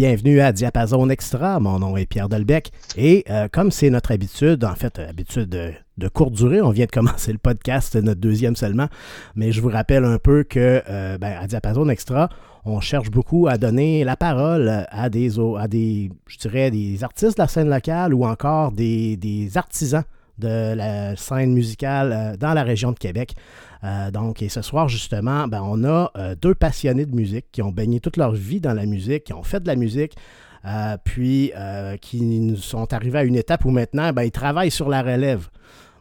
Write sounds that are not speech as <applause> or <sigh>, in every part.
bienvenue à Diapason Extra. Mon nom est Pierre Delbecq et euh, comme c'est notre habitude, en fait, habitude de, courte durée, on vient de <laughs> commencer le podcast, notre deuxième seulement, mais je vous rappelle un peu que euh, ben, à Diapason Extra, on cherche beaucoup à donner la parole à des, je dirais, des artistes de la scène locale ou encore des, artisans de la scène musicale euh, dans la région de Québec. Euh, donc, et ce soir, justement, ben, on a euh, deux passionnés de musique qui ont baigné toute leur vie dans la musique, qui ont fait de la musique, puis qui sont arrivés à une étape où maintenant, ben, ils travaillent sur la relève.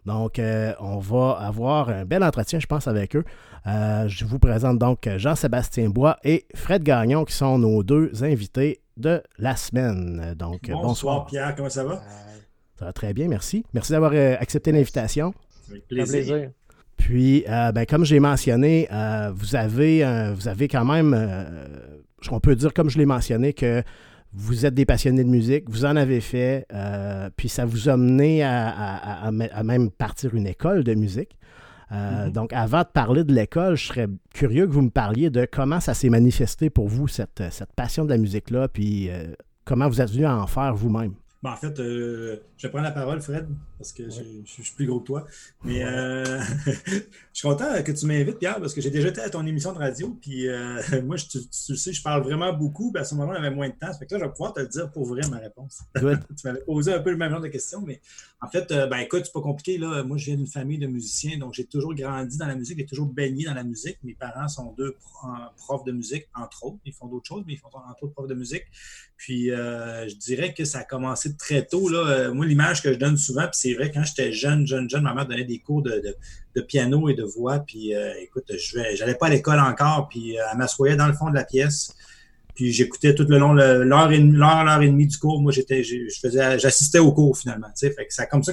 Donc, on va avoir un bel entretien, je pense, avec eux. je vous présente donc Jean-Sébastien Bois et Fred Gagnon, qui sont nos deux invités de la semaine. Donc, bonsoir. bonsoir Pierre, comment ça va? Ça va très bien, merci. Merci d'avoir euh, accepté l'invitation. Avec plaisir. Puis, euh, ben, comme j'ai mentionné, euh, vous, avez, vous avez quand même, on peut dire, comme je l'ai mentionné, que vous êtes des passionnés de musique, vous en avez fait, puis ça vous a mené à, même partir une école de musique. Mm-hmm. Donc, avant de parler de l'école, je serais curieux que vous me parliez de comment ça s'est manifesté pour vous, cette, cette passion de la musique-là, puis comment vous êtes venu à en faire vous-même. Ben, en fait, euh, je prends la parole, Fred, parce que je, suis plus gros que toi. Mais euh, <laughs> je suis content que tu m'invites, Pierre, parce que j'ai déjà été à ton émission de radio. Puis euh, <laughs> moi, je, tu, le sais, je parle vraiment beaucoup. À ce moment-là, on avait moins de temps. Ça fait que là, je vais pouvoir te le dire pour vrai ma réponse. <laughs> tu m'avais posé un peu le même genre de questions, mais en fait, ben écoute, c'est pas compliqué. Là. Moi, je viens d'une famille de musiciens, donc j'ai toujours grandi dans la musique, j'ai toujours baigné dans la musique. Mes parents sont deux profs de musique, entre autres. Ils font d'autres choses, mais ils font entre autres profs de musique. Puis je dirais que ça a commencé très tôt. Là. Moi, l'image que je donne souvent, puis c'est vrai, quand j'étais jeune, jeune, jeune, ma mère donnait des cours de, piano et de voix, puis euh, écoute, je n'allais pas à l'école encore, puis euh, elle m'assoyait dans le fond de la pièce, puis j'écoutais tout le long, l'heure et, l'heure, et demie du cours, moi, j'étais, je faisais, j'assistais au cours finalement, tu fait que c'est comme ça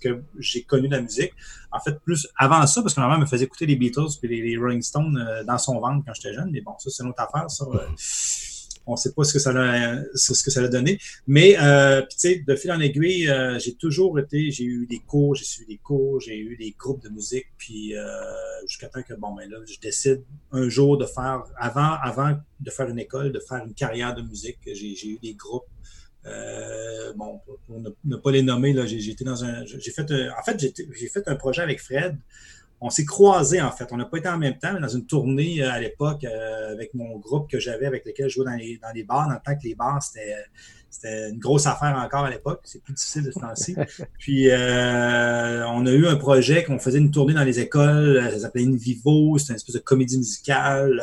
que, j'ai connu la musique. En fait, plus avant ça, parce que ma mère me faisait écouter les Beatles puis les, Rolling Stones euh, dans son ventre quand j'étais jeune, mais bon, ça, c'est une autre affaire, ça on ne sait pas ce que ça a, ce que ça a donné. Mais euh, tu sais, de fil en aiguille, euh, j'ai toujours été, j'ai eu des cours, j'ai suivi des cours, j'ai eu des groupes de musique, puis euh, jusqu'à temps que bon ben là, je décide un jour de faire, avant, avant de faire une école, de faire une carrière de musique. J'ai eu des groupes. bon, pour ne, pas les nommer, là, j'ai été dans un. J'ai fait en fait, j'ai fait un projet avec Fred on s'est croisés, en fait. On n'a pas été en même temps, mais dans une tournée euh, à l'époque euh, avec mon groupe que j'avais, avec lequel je jouais dans les, dans les bars, dans le temps que les bars, c'était c'était une grosse affaire encore à l'époque. C'est plus difficile de ce temps-ci. <laughs> Puis, euh, on a eu un projet qu'on faisait une tournée dans les écoles. Ça s'appelait Invivo. C'était une espèce de comédie musicale.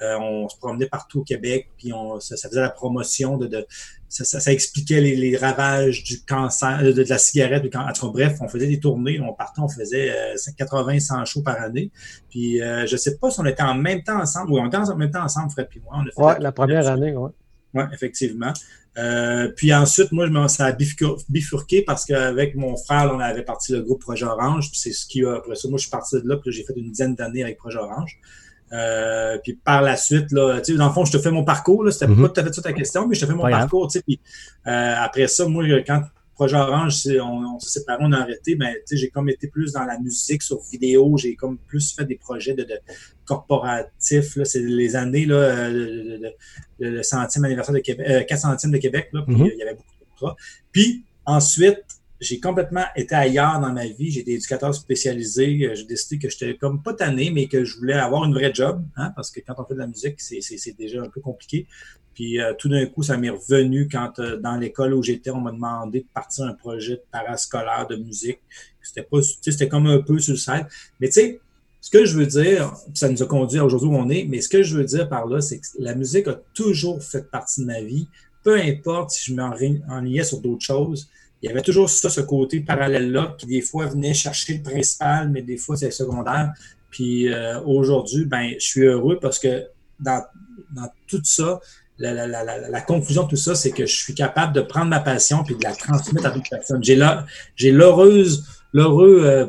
on se promenait partout au Québec. Puis, on, ça, faisait la promotion de, ça, expliquait les, ravages du cancer, de, la cigarette. Du cancer. bref, on faisait des tournées, on partait, on faisait 80, 100 shows par année. Puis euh, je sais pas si on était en même temps ensemble, ou on était en même temps ensemble, Fred et moi. Oui, la première année, oui. Oui, effectivement. Euh, puis ensuite, moi, je ça a bifurqué parce qu'avec mon frère, on avait parti le groupe Projet Orange. Puis c'est ce qui a, après ça, moi, je suis parti de là, puis j'ai fait une dizaine d'années avec Projet Orange. Euh, puis par la suite, là, tu sais, dans le fond, je te fais mon parcours. Là, c'était mm-hmm. pas tout à fait ça ta question, mais je te fais mon parcours. Tu sais, puis euh, après ça, moi, quand Projet Orange, on, on s'est séparés, on a arrêté, ben, tu sais, j'ai comme été plus dans la musique sur vidéo. J'ai comme plus fait des projets de, de corporatifs. C'est les années, là, le, le, centième anniversaire de Québec, euh, 4 centièmes de Québec. Là, puis mm-hmm. il y avait beaucoup de contrats. Puis ensuite, j'ai complètement été ailleurs dans ma vie. J'ai été éducateur spécialisé. Euh, j'ai décidé que j'étais comme pas tanné, mais que je voulais avoir une vraie job, hein, parce que quand on fait de la musique, c'est déjà un peu compliqué. Puis euh, tout d'un coup, ça m'est revenu quand euh, dans l'école où j'étais, on m'a demandé de partir un projet de parascolaire de musique. C'était pas, c'était comme un peu sur le site. Mais tu sais, ce que je veux dire, ça nous a conduit à aujourd'hui où on est, mais ce que je veux dire par là, c'est que la musique a toujours fait partie de ma vie. Peu importe si je m'enlignais sur d'autres choses, il y avait toujours ça, ce côté parallèle-là, qui des fois venait chercher le principal, mais des fois c'est secondaire. Puis euh, aujourd'hui, ben, je suis heureux parce que dans, dans tout ça, la, la, la, la, conclusion de tout ça, c'est que je suis capable de prendre ma passion puis de la transmettre à d'autres personnes. J'ai j'ai l'heureuse, l'heureux, euh,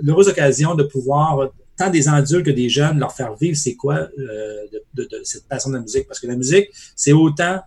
l'heureuse occasion de pouvoir, tant des adultes que des jeunes, leur faire vivre c'est quoi euh, de, de, de, cette passion de la musique. Parce que la musique, c'est autant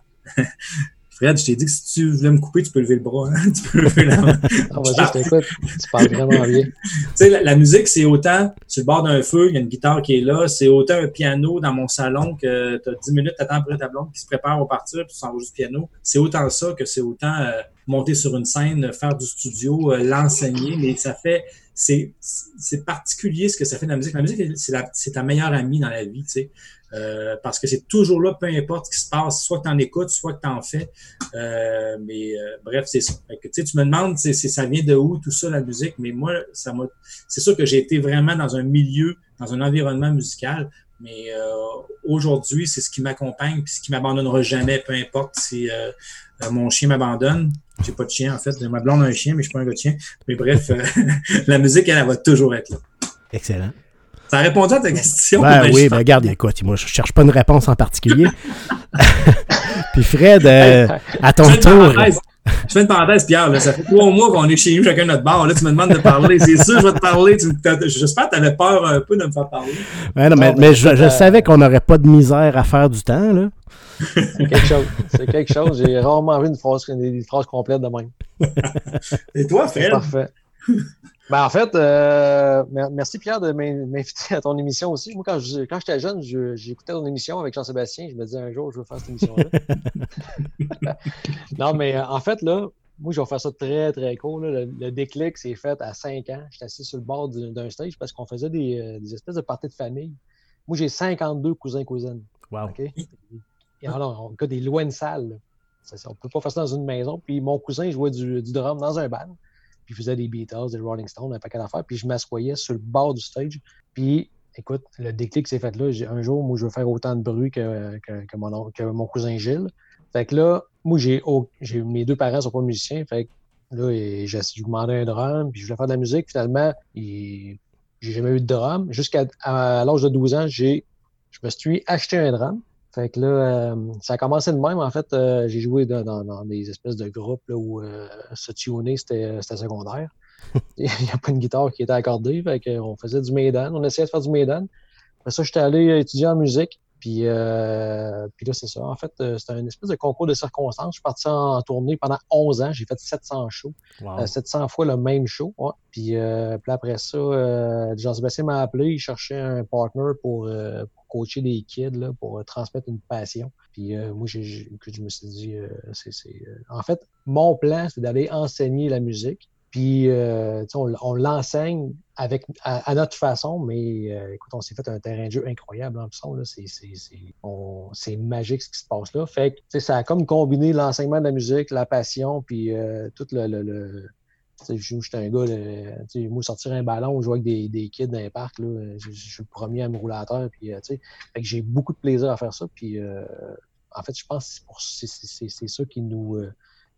Fred, je t'ai dit que si tu voulais me couper, tu peux lever le bras. Hein? <laughs> tu peux lever la main. Ah, vas-y, je t'écoute. Tu parles vraiment bien. tu sais, la, la, musique, c'est autant sur le bord d'un feu, il y a une guitare qui est là, c'est autant un piano dans mon salon que tu as 10 minutes, t'attends après ta blonde qui se prépare au partir, puis tu s'enregistres du piano. C'est autant ça que c'est autant euh, monter sur une scène, faire du studio, euh, l'enseigner, mais ça fait, c'est, c'est particulier ce que ça fait de la musique. La musique, c'est, la, c'est ta meilleure amie dans la vie, tu sais. Euh, parce que c'est toujours là, peu importe ce qui se passe, soit que tu en écoutes, soit que tu en fais. Euh, mais euh, bref, c'est ça. Que, tu me demandes, c'est, ça vient de où tout ça, la musique, mais moi, ça m'a. C'est sûr que j'ai été vraiment dans un milieu, dans un environnement musical. Mais aujourd'hui, c'est ce qui m'accompagne, puis ce qui m'abandonnera jamais, peu importe si mon chien m'abandonne. J'ai pas de chien, en fait. Ma blonde a un chien, mais je suis pas un gars de chien. Mais bref, <laughs> la musique, elle, elle va toujours être là. Excellent. Ça a répondu à ta question. Ben, oui, ben regarde, écoute, moi, je cherche pas une réponse en particulier. <laughs> Puis Fred, euh, <laughs> à ton tour. Je fais une parenthèse, Pierre. Là, ça fait trois mois qu'on est chez nous, chacun notre bar. Là, tu me demandes de parler. C'est sûr, je vais te parler. J'espère que tu avais peur un peu de me faire parler. Ouais, non, mais, mais je, je savais qu'on n'aurait pas de misère à faire du temps. Là. C'est quelque chose. C'est quelque chose. J'ai rarement vu une phrase, une phrase complète de même. Et toi, Fred? Parfait. Ben, en fait, euh, merci Pierre de m'inviter à ton émission aussi. Moi, quand j'étais quand jeune, j'écoutais ton émission avec Jean-Sébastien. Je me disais un jour, je veux faire cette émission-là. <laughs> non, mais euh, en fait, là, moi, je vais faire ça très, très court. Le, déclic s'est fait à 5 ans. J'étais assis sur le bord d'un stage parce qu'on faisait des, euh, des, espèces de parties de famille. Moi, j'ai 52 cousins-cousines. Wow. Et alors, on a des lois de salle. on ne peut pas faire ça dans une maison. Puis mon cousin jouait du, du drum dans un band puis faisait des Beatles, des Rolling Stones, un paquet d'affaires, puis je m'assoyais sur le bord du stage. Puis, écoute, le déclic s'est fait là. Un jour, moi, je veux faire autant de bruit que, que, mon, que mon, cousin Gilles. Fait que là, moi, j'ai mes deux parents sont pas musiciens. Fait que là, j'ai demandé un drum, puis je voulais faire de la musique. Finalement, j'ai jamais eu de drum. Jusqu'à l'âge de 12 ans, j'ai je me suis acheté un drum. Fait que là, euh, ça a commencé de même. En fait, euh, j'ai joué dans, dans, des espèces de groupes là, où euh, se tuner, c'était secondaire. <laughs> Il n'y a pas une guitare qui était accordée. Fait qu'on faisait du Maiden. On essayait de faire du Maiden. Après ça, j'étais allé étudier en musique. Puis, euh, puis là, c'est ça. En fait, euh, c'était un espèce de concours de circonstances. Je suis parti en, tournée pendant 11 ans. J'ai fait 700 shows. 700 euh, fois le même show. Puis, puis, après ça, Jean-Sébastien m'a appelé. Il cherchait un partner pour, pour coacher des kids, là, pour transmettre une passion. Puis moi, je me suis dit, c'est, en fait, mon plan, c'est d'aller enseigner la musique. Puis, on, on l'enseigne à, notre façon, mais euh, écoute, on s'est fait un terrain de jeu incroyable en plus. C'est magique ce qui se passe là. Ça a comme combiné l'enseignement de la musique, la passion, puis euh, tout le. le, le J'étais un gars, sais moi, sortir un ballon, jouer avec des, des kids dans les parcs, je, suis le premier à me rouler à terre. Que j'ai beaucoup de plaisir à faire ça. Puis, en fait, je pense que c'est ça qui nous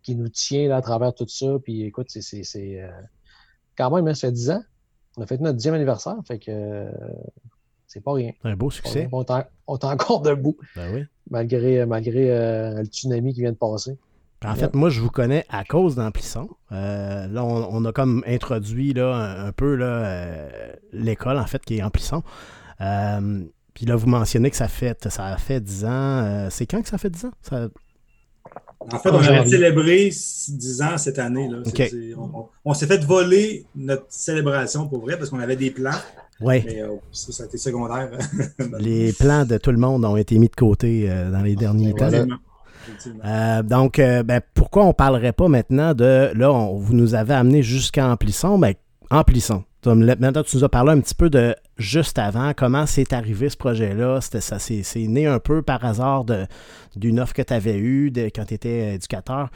qui nous tient là, à travers tout ça. Puis écoute, c'est euh, quand même, hein, ça fait 10 ans. On a fait notre dixième anniversaire, fait que euh, c'est pas rien. Un beau succès. On, est encore debout. Ben oui. Malgré, malgré euh, le tsunami qui vient de passer. En fait, moi, je vous connais à cause d'Amplisson. là, on, a comme introduit là, un, peu l'école, en fait, qui est Amplisson. puis là, vous mentionnez que ça fait, ça a fait 10 ans. c'est quand que ça fait 10 ans? Ça... En fait, on avait célébré 10 ans cette année. Là. On, s'est fait voler notre célébration pour vrai parce qu'on avait des plans. Oui. Mais euh, ça, a été secondaire. <laughs> les plans de tout le monde ont été mis de côté euh, dans les derniers temps. Euh, donc, ben, pourquoi on ne parlerait pas maintenant de. Là, vous nous avez amené jusqu'à Amplisson. Ben, Amplisson. Maintenant, tu nous as parlé un petit peu de juste avant, comment c'est arrivé ce projet-là? ça, c'est, né un peu par hasard d'une offre que tu avais eue quand tu étais éducateur.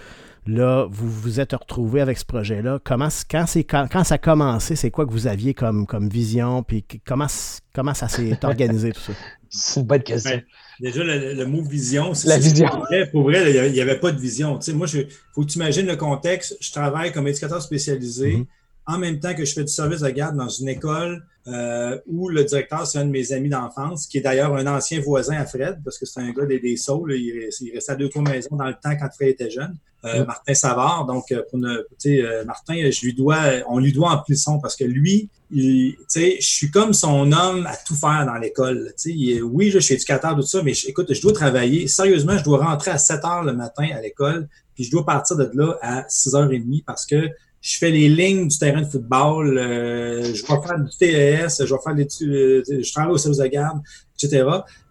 Là, vous vous êtes retrouvé avec ce projet-là. Comment, quand, quand, quand, ça a commencé, c'est quoi que vous aviez comme, comme vision? Puis comment, comment ça s'est <laughs> organisé tout ça? C'est une bonne question. déjà, le, mot vision, c'est la vision. Pour vrai, il n'y avait pas de vision. Tu sais, moi, il faut que tu imagines le contexte. Je travaille comme éducateur spécialisé. Mm-hmm. En même temps que je fais du service de garde dans une école euh, où le directeur, c'est un de mes amis d'enfance, qui est d'ailleurs un ancien voisin à Fred, parce que c'est un gars des, des Saules. Il, il, restait à deux, trois maisons dans le temps quand Fred était jeune. Euh, Martin Savard. Donc, euh, pour ne, euh, Martin, je lui dois, on lui doit en son parce que lui, il, je suis comme son homme à tout faire dans l'école. Oui, je suis éducateur, tout ça, mais écoute, je dois travailler. Sérieusement, je dois rentrer à 7 heures le matin à l'école, puis je dois partir de là à 6h30 parce que je fais les lignes du terrain de football, je vais faire du TES, je vais faire des, je travaille au service de garde, etc.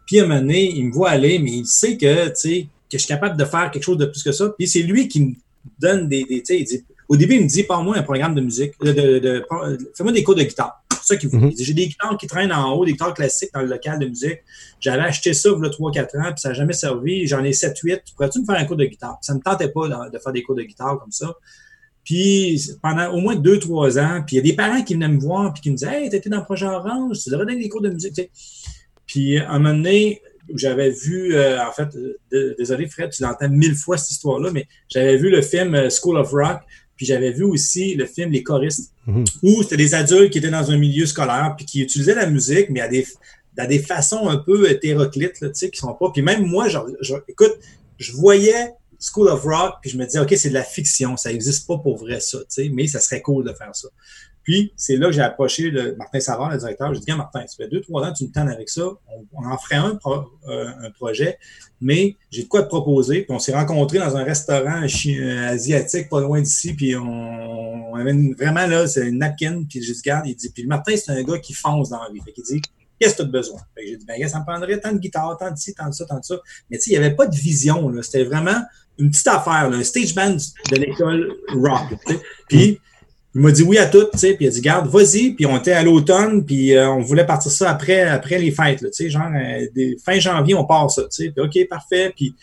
Puis à un moment donné, il me voit aller, mais il sait que, tu sais, que je suis capable de faire quelque chose de plus que ça. Puis c'est lui qui me donne des. des il dit, au début, il me dit, parle-moi un programme de musique, de, fais-moi des cours de guitare. C'est ça qu'il mm J'ai des guitares qui traînent en haut, des guitares classiques dans le local de musique. J'avais acheté ça il y a 3-4 ans, puis ça n'a jamais servi. J'en ai 7-8. Pourrais-tu me faire un cours de guitare? Ça ne me tentait pas de, faire des cours de guitare comme ça. Puis pendant au moins 2-3 ans, puis il y a des parents qui venaient me voir puis qui me disaient Hey, t'étais dans le projet Orange, tu devrais donner des cours de musique. Puis à un moment donné, j'avais vu, euh, en fait, désolé Fred, tu l'entends mille fois cette histoire-là, mais j'avais vu le film euh, School of Rock, puis j'avais vu aussi le film Les choristes, mhm. où c'était des adultes qui étaient dans un milieu scolaire, puis qui utilisaient la musique, mais à des, à des façons un peu hétéroclites, tu sais, qui sont pas. Puis même moi, genre, écoute, je voyais School of Rock, puis je me disais, OK, c'est de la fiction, ça n'existe pas pour vrai, ça, tu sais, mais ça serait cool de faire ça. Puis, c'est là que j'ai approché Martin Savard, le directeur. J'ai dit, Martin, ça fait deux, trois ans que tu me tannes avec ça. On, en ferait un, euh, un projet, mais j'ai de quoi te proposer. Puis, on s'est rencontrés dans un restaurant euh, asiatique pas loin d'ici. Puis, on, avait vraiment là, c'est une napkin. Puis, j'ai dit, regarde, il dit, puis Martin, c'est un gars qui fonce dans la vie. Fait qu'il dit, qu'est-ce que tu as besoin? j'ai dit, ben, ça me prendrait tant de guitare, tant de ci, tant de ça, tant de ça. Mais tu sais, il n'y avait pas de vision. C'était vraiment une petite affaire, là, un stage band de l'école rock. Puis, il m'a dit oui à tout, tu sais, puis il a dit garde, vas-y, puis on était à l'automne, puis euh, on voulait partir ça après, après les fêtes, tu sais, genre euh, fin janvier, on part ça, tu sais, puis ok, parfait, puis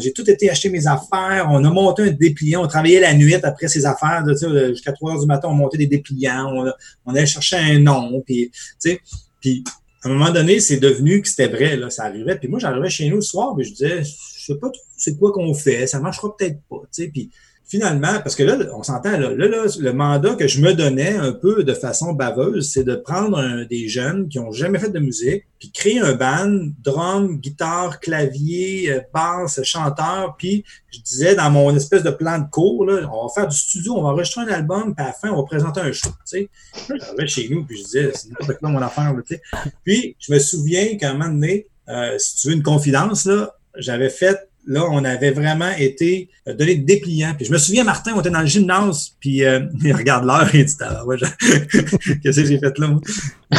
j'ai tout été acheter mes affaires, on a monté un dépliant, on travaillait la nuit après ces affaires, tu sais, jusqu'à 3 heures du matin, on montait des dépliants, on, on allait chercher un nom, puis tu sais, puis à un moment donné, c'est devenu que c'était vrai, là, ça arrivait, puis moi j'arrivais chez nous le soir, mais je disais, je sais pas trop c'est quoi qu'on fait, ça marchera peut-être pas, tu sais, puis finalement, parce que là, on s'entend, là, là, le mandat que je me donnais un peu de façon baveuse, c'est de prendre des jeunes qui ont jamais fait de musique, puis créer un band, drum, guitare, clavier, euh, basse, chanteur, puis je disais dans mon espèce de plan de cours, là, on va faire du studio, on va enregistrer un album, puis à la fin, on va présenter un show, tu sais. Chez nous, puis je disais, c'est n'importe quoi mon affaire, tu sais. Puis, je me souviens qu'à un moment donné, euh, si tu veux une confidence, là, j'avais fait là, on avait vraiment été euh, donné des dépliants. Puis je me souviens, Martin, on était dans le gymnase, puis euh, il <laughs> regarde l'heure il dit ah, ouais, <laughs> Qu'est-ce que j'ai fait là? <laughs>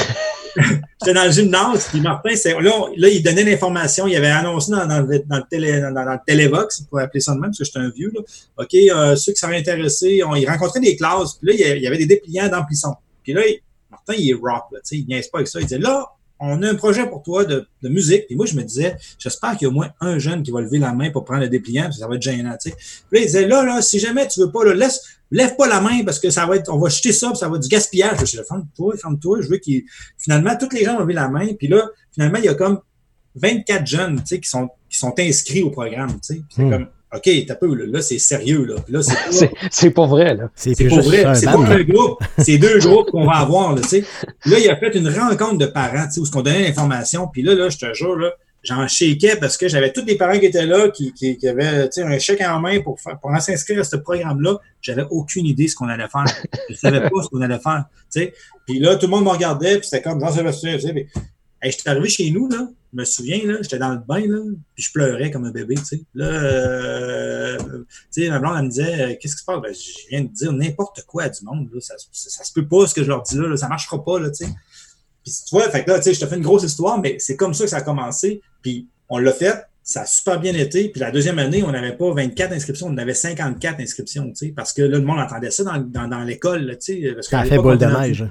J'étais dans le gymnase, puis Martin, là, là, il donnait l'information. Il avait annoncé dans, dans, le, dans, le télé, dans, le Télévox, pour appeler ça de même, parce que j'étais un vieux. Là. OK, euh, ceux qui seraient intéressés, on, il des classes, puis là, il y avait des dépliants d'amplissons. Puis là, Martin, il est rock, là, il niaise pas avec ça. Il disait, là, on a un projet pour toi de, musique. Et moi, je me disais, j'espère qu'il y a au moins un jeune qui va lever la main pour prendre le dépliant, parce que ça va être gênant. Tu sais. Puis là, il disait, là, là, si jamais tu veux pas, là, laisse, lève pas la main parce que ça va être, on va jeter ça, puis ça va être du gaspillage. Je dis, ferme-toi, ferme-toi. Je veux qu'il, finalement, tous les gens vont lever la main. Puis là, finalement, il y a comme 24 jeunes, tu sais, qui sont, qui sont inscrits au programme. C'est hmm. comme, OK, t'as peu, là, là c'est sérieux. Là, là c'est <laughs> pas vrai. Là. C'est pas vrai. C'est pas un groupe. C'est deux groupes qu'on va avoir. Là, sais. là, il a fait une rencontre de parents où on donnait l'information. Puis là, là, je te jure, là, j'en shakeais parce que j'avais tous les parents qui étaient là, qui, qui, qui avaient un chèque en main pour, faire, pour s'inscrire à ce programme-là. J'avais aucune idée de ce qu'on allait faire. Je savais pas ce qu'on allait faire. sais. Puis là, tout le monde me regardait, puis c'était comme Jean-Sébastien. Hey, je suis arrivé chez nous, là, je me souviens, j'étais dans le bain, là, puis je pleurais comme un bébé, tu sais. Là, euh, tu sais, ma blonde, elle me disait, euh, qu'est-ce qui se passe? Ben, je viens de dire n'importe quoi à du monde. Ça, ça, se peut pas, ce que je leur dis là, là ça marchera pas, là, tu sais. Tu vois, fait que là, tu sais, je te fais une grosse histoire, mais c'est comme ça que ça a commencé, puis on l'a fait, ça a super bien été. Puis la deuxième année, on n'avait pas 24 inscriptions, on avait 54 inscriptions, tu sais, parce que là, le monde entendait ça dans, dans, dans l'école, tu sais. Ça a fait boule de neige.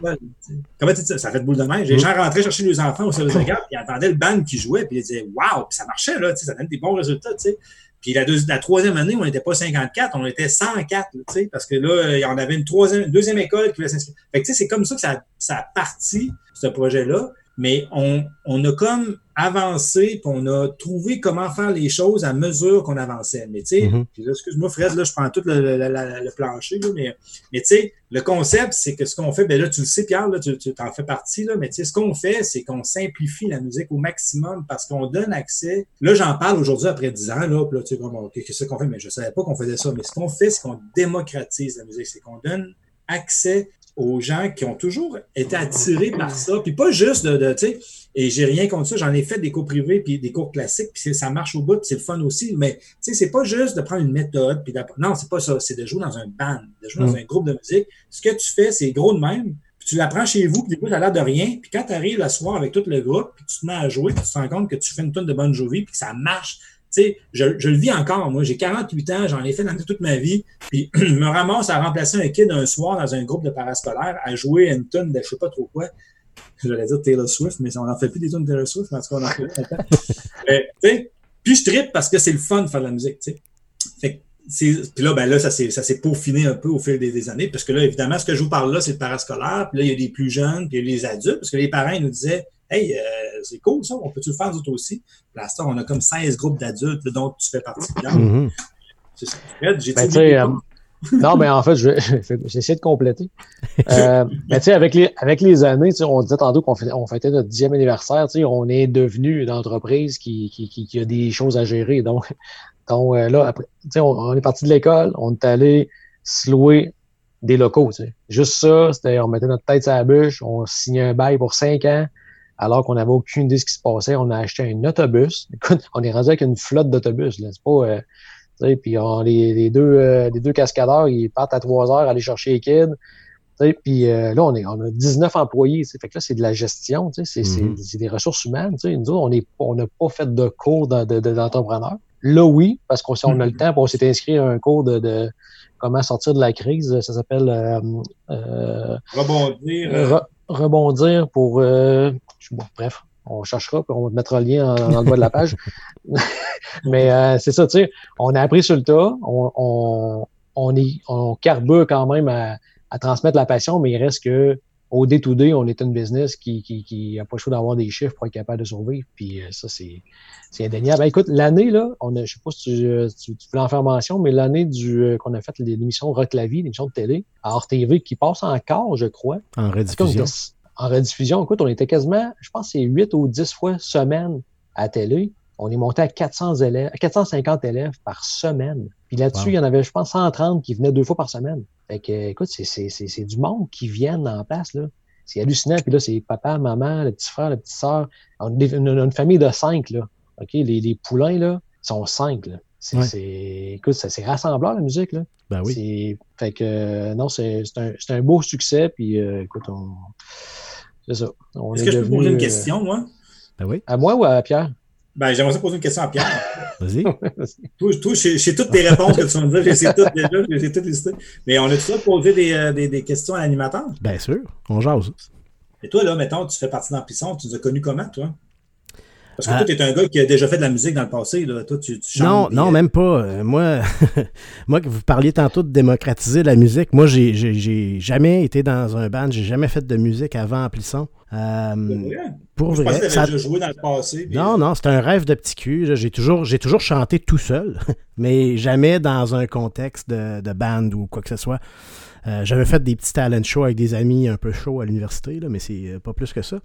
Comment tu dis ça? Ça a fait boule de neige? Les mm. gens rentraient chercher les enfants au service de garde, puis ils entendaient le band qui jouait, puis ils disaient Waouh! Puis ça marchait, là, tu sais, ça donnait des bons résultats, tu sais. Puis la, la, troisième année, on n'était pas 54, on était 104, tu sais, parce que là, il y en avait une troisième, une deuxième école qui voulait s'inscrire. Fait que, tu sais, c'est comme ça que ça, ça a parti, ce projet-là. Mais on, on a comme avancé, puis on a trouvé comment faire les choses à mesure qu'on avançait. Mais tu sais, Mhm. là, excuse-moi Fred, là, je prends tout le, le- le- le plancher, là, mais, mais tu sais, le concept, c'est que ce qu'on fait, ben là, tu le sais, Pierre, là, tu, tu en fais partie, là, mais tu sais, ce qu'on fait, c'est qu'on simplifie la musique au maximum parce qu'on donne accès. Là, j'en parle aujourd'hui après 10 ans, là, puis là, tu sais, comme, OK, qu'est-ce qu'on fait? Mais je savais pas qu'on faisait ça. Mais ce qu'on fait, c'est qu'on démocratise la musique, c'est qu'on donne accès aux gens qui ont toujours été attirés par ça. Puis pas juste de, de tu sais, et j'ai rien contre ça, j'en ai fait des cours privés puis des cours classiques, puis ça marche au bout, puis c'est le fun aussi. Mais tu sais, c'est pas juste de prendre une méthode, puis d'app- non, c'est pas ça, c'est de jouer dans un band, de jouer dans Mm. un groupe de musique. Ce que tu fais, c'est gros de même, puis tu l'apprends chez vous, puis du coup, ça a l'air de rien. Puis quand tu arrives le soir avec tout le groupe, puis tu te mets à jouer, puis tu te rends compte que tu fais une tonne de bonne Jovi, puis que ça marche. Sais, je, je le vis encore, moi. J'ai 48 ans, j'en ai fait dans toute ma vie. Puis <clears throat> je me ramasse à remplacer un kid un soir dans un groupe de parascolaire à jouer une tonne de je sais pas trop quoi. J'allais dire Taylor Swift, mais on n'en fait plus des tonnes de Taylor Swift, en tout cas, on en fait <laughs> tu sais, Puis je trippe parce que c'est le fun de faire de la musique, tu sais. Fait que Puis là, ben là, ça s'est ça s'est peaufiné un peu au fil des, des années, parce que là, évidemment, ce que je vous parle là, c'est le parascolaire, puis là, il y a des plus jeunes, puis il y a les adultes, parce que les parents ils nous disaient Hey, euh, c'est cool ça, on peut-tu le faire nous autres aussi? Puis là, temps, on a comme 16 groupes d'adultes dont tu fais partie. Pierre. Mhm. C'est ça. Fred, j'ai Ben, euh, non, mais en fait, je vais- <laughs> j'ai essayé de compléter. <laughs> Euh, mais tu sais, avec les, avec les années, tu sais, on disait tantôt qu'on fait- on fêtait notre dixième anniversaire, tu sais, on est devenu une entreprise qui, qui, qui, qui a des choses à gérer. Donc, <laughs> donc là, après, tu sais, on, on est parti de l'école, on est allé se louer des locaux. Juste ça, c'était on mettait notre tête sur la bûche, on signait un bail pour cinq ans, alors qu'on n'avait aucune idée de ce qui se passait. On a acheté un autobus. <laughs> Écoute, on est rendu avec une flotte d'autobus. C'est pas. euh, tu sais, puis on- les, les deux, euh, les deux cascadeurs, ils partent à 3 heures aller chercher les kids. Tu sais, Puis euh, là, on, est, on a 19 employés. tu sais. Fait que là, c'est de la gestion. tu sais, C'est c'est- c'est des ressources humaines. tu sais. Nous autres, on est- on n'a pas fait de cours de- de- de- d'entrepreneur. Là, oui, parce qu'on on a le temps. puis on s'est inscrit à un cours de, de comment sortir de la crise. Ça s'appelle euh, euh, rebondir. re- rebondir pour... euh, bon, bref, on cherchera, puis on mettra le lien en- dans le bas de la page. <laughs> Mais euh, c'est ça, tu sais, on a appris sur le tas, on, on, on, est, on carbure quand même à, à transmettre la passion, mais il reste que au day-to-day, on est une business qui n'a qui, qui a pas le choix d'avoir des chiffres pour être capable de survivre. Puis euh, ça, c'est indéniable. Ben, écoute, l'année, là, on a, je sais pas si tu, euh, tu, tu voulais en faire mention, mais l'année du euh, qu'on a fait l'émission Rock la vie, l'émission de télé, à RTV, qui passe encore, je crois. En rediffusion. en rediffusion, écoute, on était quasiment, je pense, c'est 8 ou 10 fois semaine à télé. On est monté à 400 élèves, 450 élèves par semaine. Puis là-dessus, Wow. il y en avait, je pense, 130 qui venaient deux fois par semaine. Fait que, écoute, c'est, c'est, c'est, c'est du monde qui viennent en place, là. C'est hallucinant. Puis là, c'est papa, maman, le petit frère, la petite sœur. On a des- une, une famille de cinq, là. OK? Les, les poulains, là, sont cinq, là. C'est, Ouais. c'est- écoute, c'est, c'est rassembleur, la musique, là. Ben oui. C'est, fait que, euh, non, c'est, c'est, un, c'est un beau succès. Puis, euh, écoute, on, c'est ça. On Est-ce est que je peux poser une question, moi? Ben oui. à moi ou à Pierre? Ben, j'aimerais ça poser une question à Pierre. Vas-y. <laughs> Toi, toi j'ai toutes tes réponses que tu vas me dire, j'ai sais toutes déjà, j'ai toutes listées. Mais on a tout posé des, euh, des, des questions à l'animateur? Bien sûr. On jase. Et toi, là, mettons, tu fais partie d'Ampisson, tu nous as connus comment, toi? Parce que Ah. toi, tu es un gars qui a déjà fait de la musique dans le passé, là. Toi, tu, tu Non, non, puis, même pas. Euh, moi, <laughs> moi, que vous parliez tantôt de démocratiser la musique, moi, j'ai- jamais été dans un band, j'ai jamais fait de musique avant Applisson. Euh, euh, pour vrai? pour Je vrai. que ça- déjà joué dans le passé. puis, Non, euh, non, c'est un rêve de petit cul. J'ai toujours, j'ai toujours chanté tout seul, <laughs> mais jamais dans un contexte de, de band ou quoi que ce soit. Euh, J'avais fait des petits talent shows avec des amis un peu chauds à l'université, là, mais c'est pas plus que ça.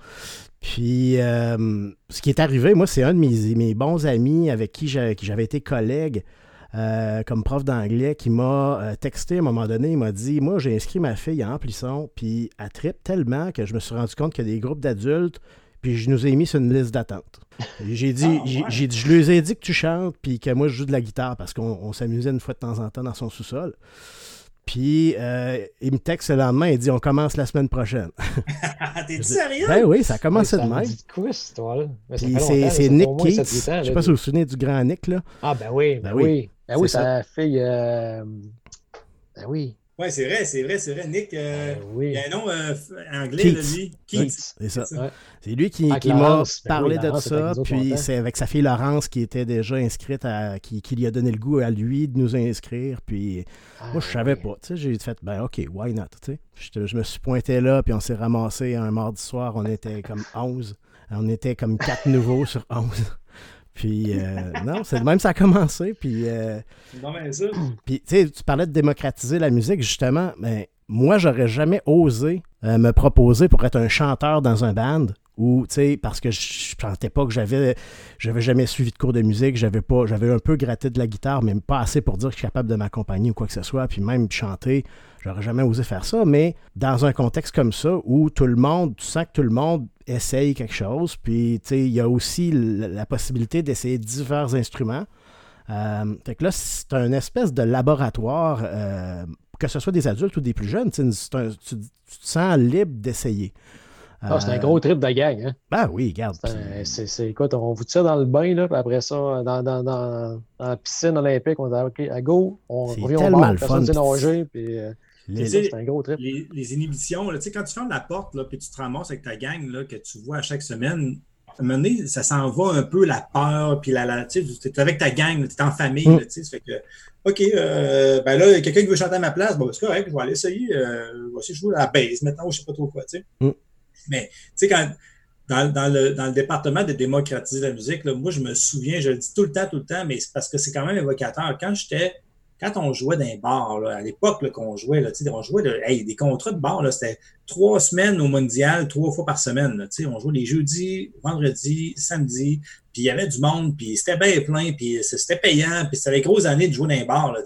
Puis, euh, ce qui est arrivé, moi, c'est un de mes, mes bons amis avec qui j'a- qui j'avais été collègue euh, comme prof d'anglais qui m'a texté à un moment donné. Il m'a dit Moi, j'ai inscrit ma fille à Amplisson, puis elle trippe tellement que je me suis rendu compte qu'il y a des groupes d'adultes, puis je nous ai mis sur une liste d'attente. J'ai dit, ouais. j'ai dit, je lui ai dit que tu chantes, puis que moi, je joue de la guitare, parce qu'on on s'amusait une fois de temps en temps dans son sous-sol. Puis, euh, il me texte le lendemain, il dit On commence la semaine prochaine. <laughs> T'es sérieux? ben oui, ça a commencé Ouais, de même. quoi, cette histoire-là? C'est Nick Keats. 7-8 ans, Je sais pas si vous vous souvenez du grand Nick, là. Ah, ben oui, ben, Ben oui. oui. Ben oui, C'est ça a fait. euh, Ben oui. Oui, c'est vrai, c'est vrai, c'est vrai. Nick, euh, Ben oui. il a un nom euh, anglais, Keith. là, lui. Oui, Keith. c'est ça. C'est ça. Ouais. C'est lui qui, Avec qui m'a. Ben parlé oui, de Laurence ça, puis c'est avec sa fille Laurence qui était déjà inscrite, à, qui, qui lui a donné le goût à lui de nous inscrire, puis Ah, moi je savais oui. pas, tu sais, j'ai fait, ben ok, why not, tu sais. Je, je me suis pointé là, puis on s'est ramassé un mardi soir, on était comme 11, on était comme 4 nouveaux sur 11. Puis, euh, <laughs> non, c'est de même ça a commencé. Puis, euh, Non, mais ça. <clears throat> puis, tu sais, tu parlais de démocratiser la musique, justement. Mais moi, j'aurais jamais osé euh, me proposer pour être un chanteur dans un band. Ou, parce que je sentais pas que j'avais j'avais jamais suivi de cours de musique, j'avais pas j'avais un peu gratté de la guitare, mais pas assez pour dire que je suis capable de m'accompagner ou quoi que ce soit, puis même chanter, j'aurais jamais osé faire ça, mais dans un contexte comme ça où tout le monde, tu sens que tout le monde essaye quelque chose, puis il y a aussi la, possibilité d'essayer divers instruments. Euh, là, c'est un espèce de laboratoire, euh, que ce soit des adultes ou des plus jeunes, tu- tu te sens libre d'essayer. Ah, c'est un Euh, gros trip de gang. Hein? Ben oui, regarde. C'est un- puis- C'est, c'est- écoute, on vous tire dans le bain, là, puis après ça, dans, dans, dans, dans la piscine olympique, on dit OK, à go, on C'est revient au le personne fun, ne nager, puis euh, les- un gros trip. les, les inhibitions, là, tu sais, quand tu fermes la porte, là, puis tu te ramasses avec ta gang, là, que tu vois à chaque semaine, à un moment donné, ça s'en va un peu la peur, puis la, la tu sais, t'es avec ta gang, tu es en famille, Mm. là, tu sais, ça fait que, OK, euh, ben là, il y a quelqu'un qui veut chanter à ma place, bon, c'est correct, je vais aller essayer, euh, je vais essayer de jouer à la base maintenant, ou je sais pas trop quoi, tu sais. Mm. Mais, tu sais, quand, dans, dans le, dans le département de démocratiser la musique, là, moi, je me souviens, je le dis tout le temps, tout le temps, mais c'est parce que c'est quand même évocateur. Quand j'étais, quand on jouait dans les bars, à l'époque qu'on jouait, là, on jouait des contrats de bar, c'était trois semaines au mondial, trois fois par semaine. On jouait les jeudis, vendredis, samedi, puis il y avait du monde, puis c'était bien plein, puis c'était payant, puis c'était les grosses années de jouer dans les bars, là.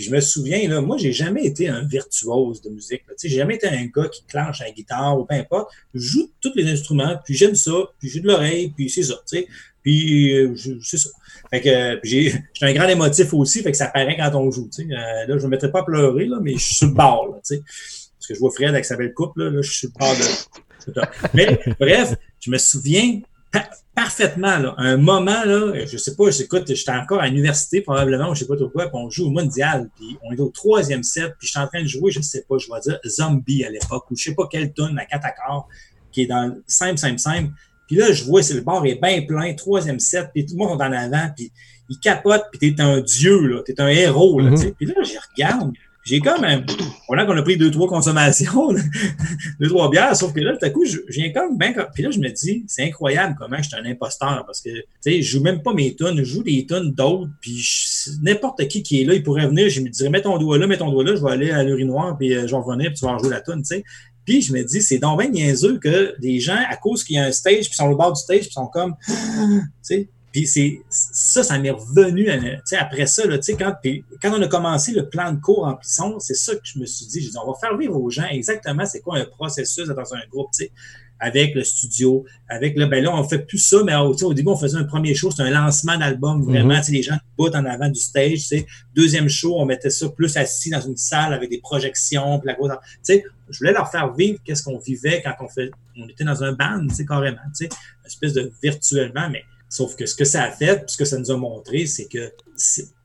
Je me souviens, là, moi, j'ai jamais été un virtuose de musique. j'ai jamais été un gars qui clenche la guitare ou peu importe. Je joue tous les instruments, puis j'aime ça, puis j'ai de l'oreille, puis c'est ça, tu sais. Puis euh, c'est ça. Fait que euh, j'ai <laughs> un grand émotif aussi, fait que ça paraît quand on joue. Tu sais. Euh, là, je me mettrais pas à pleurer, là, mais je suis sur le bord, tu sais. Parce que je vois Fred avec sa belle coupe, là, là je suis sur le bord de. Mais bref, je me souviens pa- parfaitement, là, un moment, là, je sais pas, écoute, j'étais encore à l'université probablement, je sais pas trop quoi, puis on joue au mondial, puis on est au troisième set, puis je suis en train de jouer, je sais pas, je vais dire Zombie à l'époque, ou je sais pas quelle tonne à quatre accords, qui est dans le simple, simple, simple. Puis là, je vois, c'est le bar est bien plein, troisième set, puis tout le monde est en avant, puis il capote, puis t'es un dieu, là, t'es un héros, là, tu sais. Puis là, je regarde, j'ai comme un... Voilà qu'on a pris deux, trois consommations, <laughs> deux, trois bières, sauf que là, tout à coup, je, viens comme ben, comme- puis là, je me dis, c'est incroyable comment je suis un imposteur, parce que, tu sais, je joue même pas mes tonnes, je joue des tonnes d'autres, puis n'importe qui qui est là, il pourrait venir, je me dirais, mets ton doigt là, mets ton doigt là, je vais aller à l'urinoir, puis euh, je vais revenir, puis tu vas en jouer la tonne, tu sais. Puis je me dis, c'est donc bien niaiseux que des gens, à cause qu'il y a un stage, puis ils sont au bord du stage, puis ils sont comme, <gasps> tu sais, puis c'est ça, ça m'est revenu euh, après ça, là, tu sais, quand, puis quand on a commencé le plan de cours en plisson, c'est ça que je me suis dit. J'ai dit, on va faire vivre aux gens exactement c'est quoi un processus dans un groupe, tu sais, avec le studio, avec là, ben là, on fait plus ça, mais au, début, on faisait un premier show, c'était un lancement d'album, vraiment, tu sais, les gens boutent en avant du stage, tu. Deuxième show, on mettait ça plus assis dans une salle avec des projections, puis la grosse, tu sais, je voulais leur faire vivre qu'est-ce qu'on vivait quand on fait, on était dans un band, tu sais, carrément, tu sais, une espèce de virtuellement, mais Sauf que ce que ça a fait, ce que ça nous a montré, c'est que,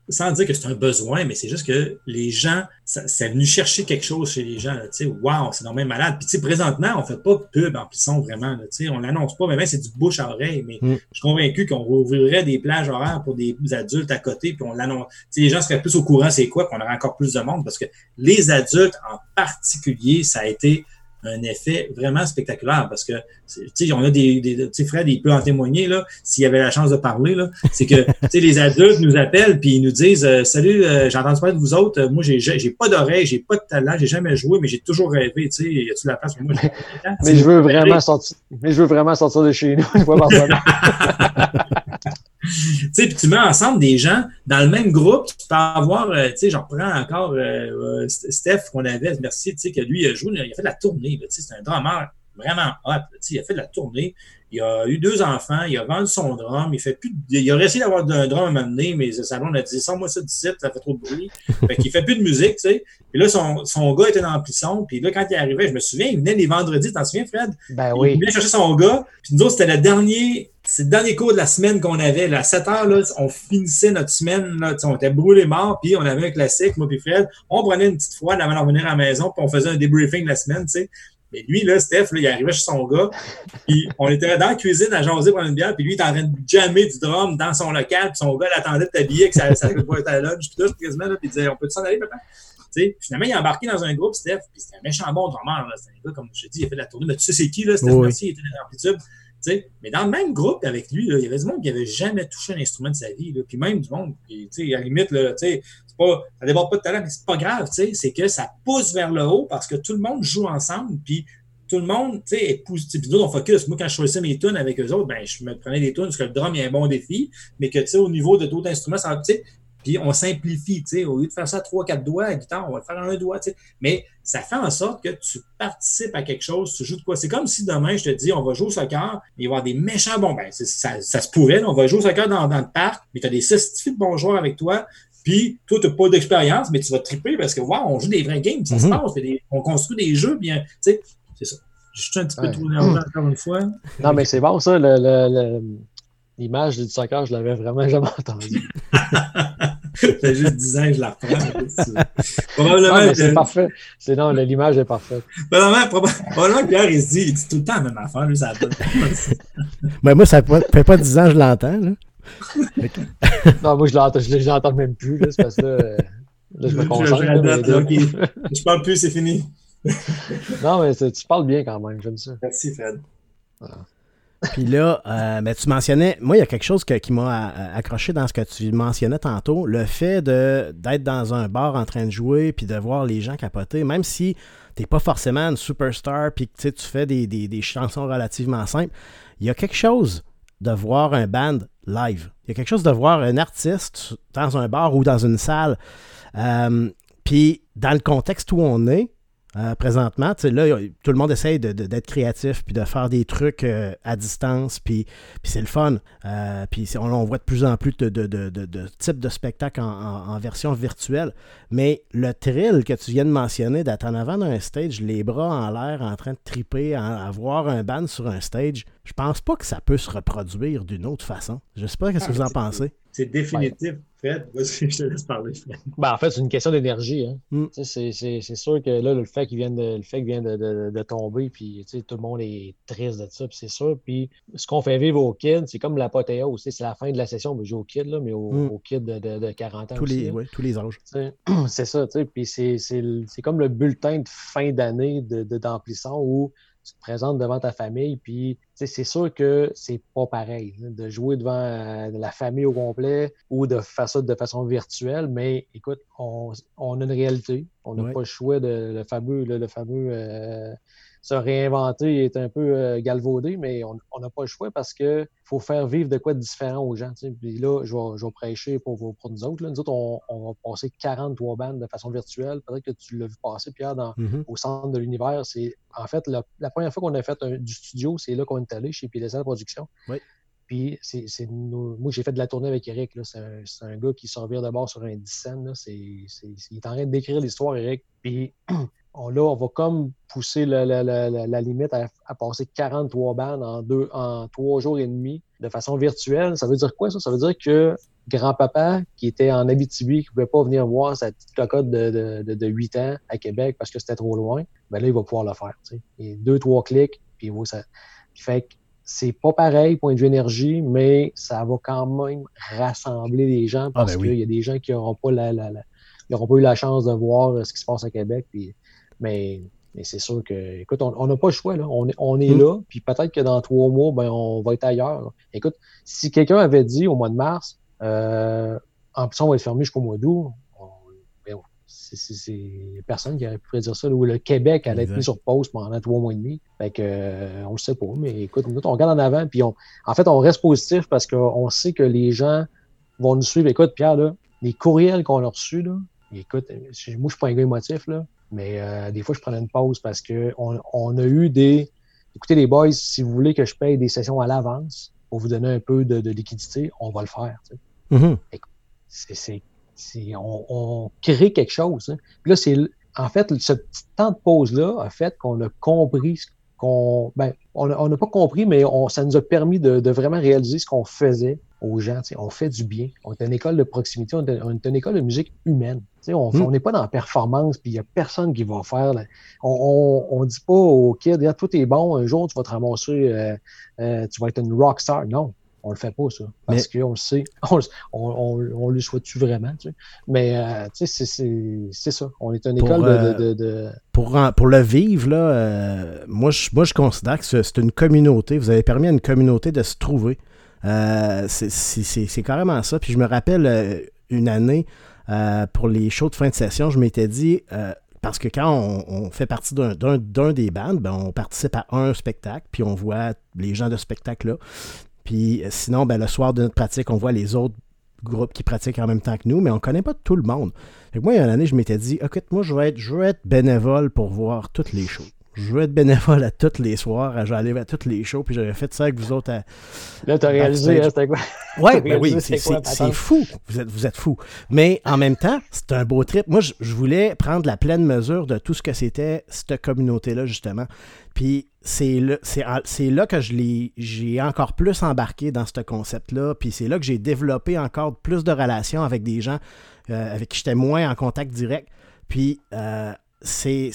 sans dire que c'est un besoin, mais c'est juste que les gens, ça, c'est venu chercher quelque chose chez les gens. Tu sais, wow, c'est normalement malade. Puis tu sais, présentement, on fait pas de pub en plisson vraiment. Là, tu sais, on l'annonce pas, mais même c'est du bouche à oreille. Mais Mm. je suis convaincu qu'on rouvrirait des plages horaires pour des adultes à côté, puis on l'annonce. Tu sais, les gens seraient plus au courant c'est quoi, qu'on aurait encore plus de monde, parce que les adultes en particulier, ça a été un effet vraiment spectaculaire parce que, tu sais, on a des, des tu sais, Fred, il peut en témoigner, là, s'il avait la chance de parler, là, c'est que, <laughs> tu sais, les adultes nous appellent puis ils nous disent, euh, salut, euh, j'ai entendu parler de vous autres, moi, j'ai, j'ai pas d'oreille, j'ai pas de talent, j'ai jamais joué, mais j'ai toujours rêvé, tu sais, y a-tu la place pour moi? <laughs> Mais je veux vraiment sortir, mais je veux vraiment sortir de chez nous. <laughs> Je vois. Tu sais, puis tu mets ensemble des gens dans le même groupe, tu peux avoir, euh, tu sais, j'en reprends encore euh, euh, Steph qu'on avait, merci, tu sais, que lui, il a joué, il a fait la tournée, tu sais, c'est un drummer vraiment hot. Il a fait de la tournée. Il a eu deux enfants. Il a vendu son drum. Il fait plus de... Il a réussi d'avoir un drum à m'amener, mais le salon a dit Sans moi ça 17, ça fait trop de bruit. <laughs> fait qu'il fait plus de musique, tu sais. Puis là, son, son gars était dans le plisson. Puis là, quand il arrivait, je me souviens, il venait les vendredis. T'en souviens, Fred? Ben oui. Il venait chercher son gars. Puis nous autres, c'était le dernier. C'est le dernier cours de la semaine qu'on avait. Là, à 7 heures, là, on finissait notre semaine. Là, on était brûlés morts. Puis on avait un classique, moi puis Fred. On prenait une petite fois avant de revenir à la maison. Puis on faisait un débriefing de la semaine, tu sais. Mais lui, là, Steph, là, il arrivait chez son gars, puis on était dans la cuisine à jaser pour une bière, puis lui, il était en train de jammer du drum dans son local, puis son gars l'attendait de t'habiller avec sa salle pour être à la lunch, puis tout, quasiment, là, puis il disait, on peut s'en aller, papa? sais, finalement, il a embarqué dans un groupe, Steph, puis c'était un méchant bon drummer. C'était un gars, comme je te dis, il a fait de la tournée. Mais tu sais, c'est qui, là? Steph Oui. Mercier, il était dans l'amplitude. Mais dans le même groupe avec lui, là, il y avait du monde qui n'avait jamais touché un instrument de sa vie. Là, puis même du monde, qui, à la limite, là, tu sais, c'est pas, ça déborde pas de talent, mais c'est pas grave. tu sais, C'est que ça pousse vers le haut parce que tout le monde joue ensemble. Puis tout le monde, tu sais, est poussé. Puis on focus. Moi, quand je choisissais mes tunes avec eux autres, ben, je me prenais des tunes parce que le drum, il y a un bon défi, mais que, tu sais, au niveau de d'autres instruments, ça, tu sais, puis on simplifie, tu sais, au lieu de faire ça à trois, quatre doigts à la guitare, on va le faire un doigt, tu sais. Mais ça fait en sorte que tu participes à quelque chose, tu joues de quoi. C'est comme si demain, je te dis, on va jouer au soccer, il va y avoir des méchants bons. Ben, ça, se pourrait, on va jouer au soccer dans, le parc, mais tu as des certificats de bons joueurs avec toi. Puis, toi, tu n'as pas d'expérience, mais tu vas triper parce que, wow, on joue des vrais games, ça se Mhm. passe, des- on construit des jeux, bien, tu sais, c'est ça. Je suis un petit peu Ouais. trop nerveux encore une fois. Non, mais c'est bon, ça. le- le- le- L'image du soccer, je l'avais vraiment jamais entendu. Ça <laughs> fait juste 10 ans que je la reprends. Probablement, mais c'est parfait. C'est non, le- l'image est parfaite. probablement, probablement, Pierre, il se dit, il dit tout le temps la même affaire, lui, ça donne. <laughs> Ben, moi, ça fait fait pas 10 ans que je l'entends. là. <laughs> Non, moi, je l'entends, je l'entends même plus, là, c'est parce que là, euh, là, je me concentre. <laughs> je là, parle plus, c'est fini. <laughs> non, mais tu parles bien quand même, j'aime ça. Merci, Fred. Puis là, euh, mais tu mentionnais, moi, il y a quelque chose que- qui m'a euh, accroché dans ce que tu mentionnais tantôt, le fait de d'être dans un bar en train de jouer, puis de voir les gens capoter, même si t'es pas forcément une superstar, puis que tu fais des, des- des chansons relativement simples, il y a quelque chose de voir un band live. Il y a quelque chose de voir un artiste dans un bar ou dans une salle. Euh, puis dans le contexte où on est, euh, présentement, là, tout le monde essaye d'être créatif puis de faire des trucs euh, à distance, puis, c'est le fun. Euh, puis on, on voit de plus en plus de, de, de, de- types de spectacles en, en- en version virtuelle. Mais le thrill que tu viens de mentionner, d'être en avant d'un stage, les bras en l'air, en train de triper, à, à voir un band sur un stage, je pense pas que ça peut se reproduire d'une autre façon. Je sais pas qu'est-ce que vous en pensez. C'est définitif, Fred. Vas-y, <laughs> je te laisse parler, Fred. Ben, en fait, c'est une question d'énergie. Hein. Mm. C'est c'est- c'est sûr que là, le fait qu'il vienne de, le fait qu'il vienne de, de- de tomber, puis tu sais, tout le monde est triste de ça, puis c'est sûr. Puis ce qu'on fait vivre aux kids, c'est comme l'apothéose. C'est la fin de la session, mais je joue aux kids, là, mais aux, Mm. aux kids de, de- de 40 ans. Tous aussi, les, ouais, tous les âges. <clears throat> C'est ça, tu sais. Puis c'est- c'est le- c'est comme le bulletin de fin d'année de, de d'Amplisson où tu te présentes devant ta famille, puis c'est sûr que c'est pas pareil hein, de jouer devant euh, la famille au complet ou de faire ça de façon virtuelle, mais écoute, on, on a une réalité. On n'a Ouais. pas le choix de le fameux, le, le fameux euh, se réinventer est un peu euh, galvaudé, mais on n'a pas le choix parce que faut faire vivre de quoi de différent aux gens. tu sais. Puis là, je vais, je vais prêcher pour, nous autres. là. Nous autres, on, on va passer 43 bandes de façon virtuelle. Peut-être que tu l'as vu passer, Pierre, dans, Mhm. au centre de l'univers. C'est en fait la, la première fois qu'on a fait un- du studio, c'est là qu'on est allé chez PLSL Production. Oui. Puis c'est moi j'ai fait de la tournée avec Eric. C'est un, un gars qui sort de bord sur un 10 scènes. il est en train de décrire l'histoire, Eric. Puis <clears throat> on, là, on va comme pousser la, la- la- la- limite à, à passer 43 bandes en deux en trois jours et demi de façon virtuelle. Ça veut dire quoi ça? Ça veut dire que grand-papa qui était en Abitibi, qui ne pouvait pas venir voir sa petite cocotte de, de, de, de 8 ans à Québec parce que c'était trop loin, ben là, il va pouvoir le faire. tu sais. Et deux, trois clics, puis il ça. Fait que c'est pas pareil, point de vue énergie, mais ça va quand même rassembler les gens parce ben qu'il oui. y a des gens qui n'auront pas la, la, la- ils pas eu la chance de voir euh, ce qui se passe à Québec. Puis, mais mais c'est sûr que, écoute, on n'a pas le choix. Là. On est, on est Mm. là, puis peut-être que dans trois mois, ben, on va être ailleurs. là. Écoute, si quelqu'un avait dit au mois de mars, euh, en plus, on va être fermé jusqu'au mois d'août, ben, c'est- personne qui aurait pu prédire ça. là, Ou le Québec allait être mis sur pause pendant trois mois et demi. Fait que, euh, on le sait pas. Mais écoute, nous, on regarde en avant, puis on, en fait, on reste positif parce qu'on sait que les gens vont nous suivre. Écoute, Pierre, là, les courriels qu'on a reçus, là, écoute, je- moi, je suis pas un gars émotif, là, mais euh, des fois, je prenais une pause parce que on, on a eu des. écoutez les boys, si vous voulez que je paye des sessions à l'avance pour vous donner un peu de, liquidité, on va le faire. Mm-hmm. on, crée quelque chose. Hein. là, c'est en fait, ce petit temps de pause-là a fait qu'on a compris ce qu'on. Ben, on n'a pas compris, mais on, ça nous a permis de, vraiment réaliser ce qu'on faisait aux gens. On fait du bien. On est une école de proximité, on est, une école de musique humaine. Hmm. On n'est pas dans la performance, puis il n'y a personne qui va faire. On ne dit pas aux kids, tout est bon, un jour tu vas te ramasser, euh, euh, tu vas être une rock star. Non, on le fait pas, ça. Parce qu'on le sait. <laughs> On, on, le souhaite-tu vraiment, tu sais? Mais, euh, tu sais, c'est ça. On est une école de, euh, Pour, pour le vivre, là, moi, je, moi, je considère que c'est une communauté. Vous avez permis à une communauté de se trouver. C'est carrément ça. Puis je me rappelle une année, pour les shows de fin de session, je m'étais dit parce que quand on, fait partie d'un des bands, ben on participe à un spectacle, puis on voit les gens de spectacle-là. Puis euh, sinon, ben, le soir de notre pratique, on voit les autres groupes qui pratiquent en même temps que nous, mais on ne connaît pas tout le monde. moi, il y a une année, je m'étais dit, écoute, moi, je veux, être, je veux être bénévole pour voir toutes les shows je veux être bénévole à tous les soirs, j'allais à tous les shows, puis j'avais fait ça avec vous autres. À, Là, t'as réalisé, hein, c'était quoi? <laughs> Ouais, ben oui, c'est fou. Vous êtes, vous êtes fou. Mais en même temps, c'est un beau trip. Moi, je, voulais prendre la pleine mesure de tout ce que c'était cette communauté-là, justement. Puis c'est là, là que j'ai encore plus embarqué dans ce concept-là. Puis c'est là que j'ai développé encore plus de relations avec des gens euh, avec qui j'étais moins en contact direct. Puis euh, c'est.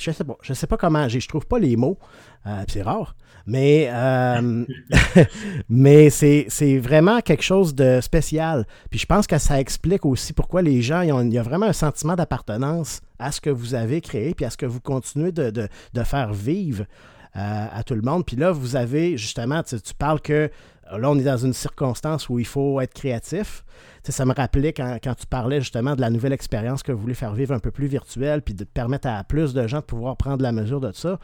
Je sais sais pas comment. Je trouve pas les mots. Euh, c'est rare. Mais, euh, <laughs> c'est vraiment quelque chose de spécial. Puis je pense que ça explique aussi pourquoi les gens, il y a vraiment un sentiment d'appartenance à ce que vous avez créé, puis à ce que vous continuez de, faire vivre à tout le monde. Puis là, vous avez justement, tu parles que là, on est dans une circonstance où il faut être créatif. ça me rappelait quand, tu parlais justement de la nouvelle expérience que vous voulez faire vivre un peu plus virtuelle, puis de permettre à plus de gens de pouvoir prendre la mesure de ça.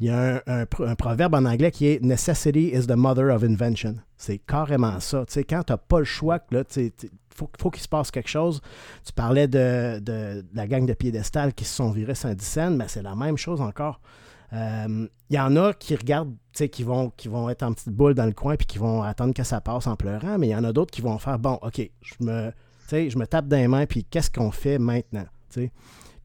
Il y a un, proverbe en anglais qui est Necessity is the mother of invention. C'est carrément ça. quand tu n'as pas le choix, il faut, qu'il se passe quelque chose. Tu parlais de, la gang de piédestal qui se sont virés Saint-Dicenne, mais c'est la même chose encore. Il euh, y en a qui regardent, qui vont, qui vont être en petite boule dans le coin puis qui vont attendre que ça passe en pleurant, mais il y en a d'autres qui vont faire bon, OK, je me, je me tape dans les mains, puis qu'est-ce qu'on fait maintenant?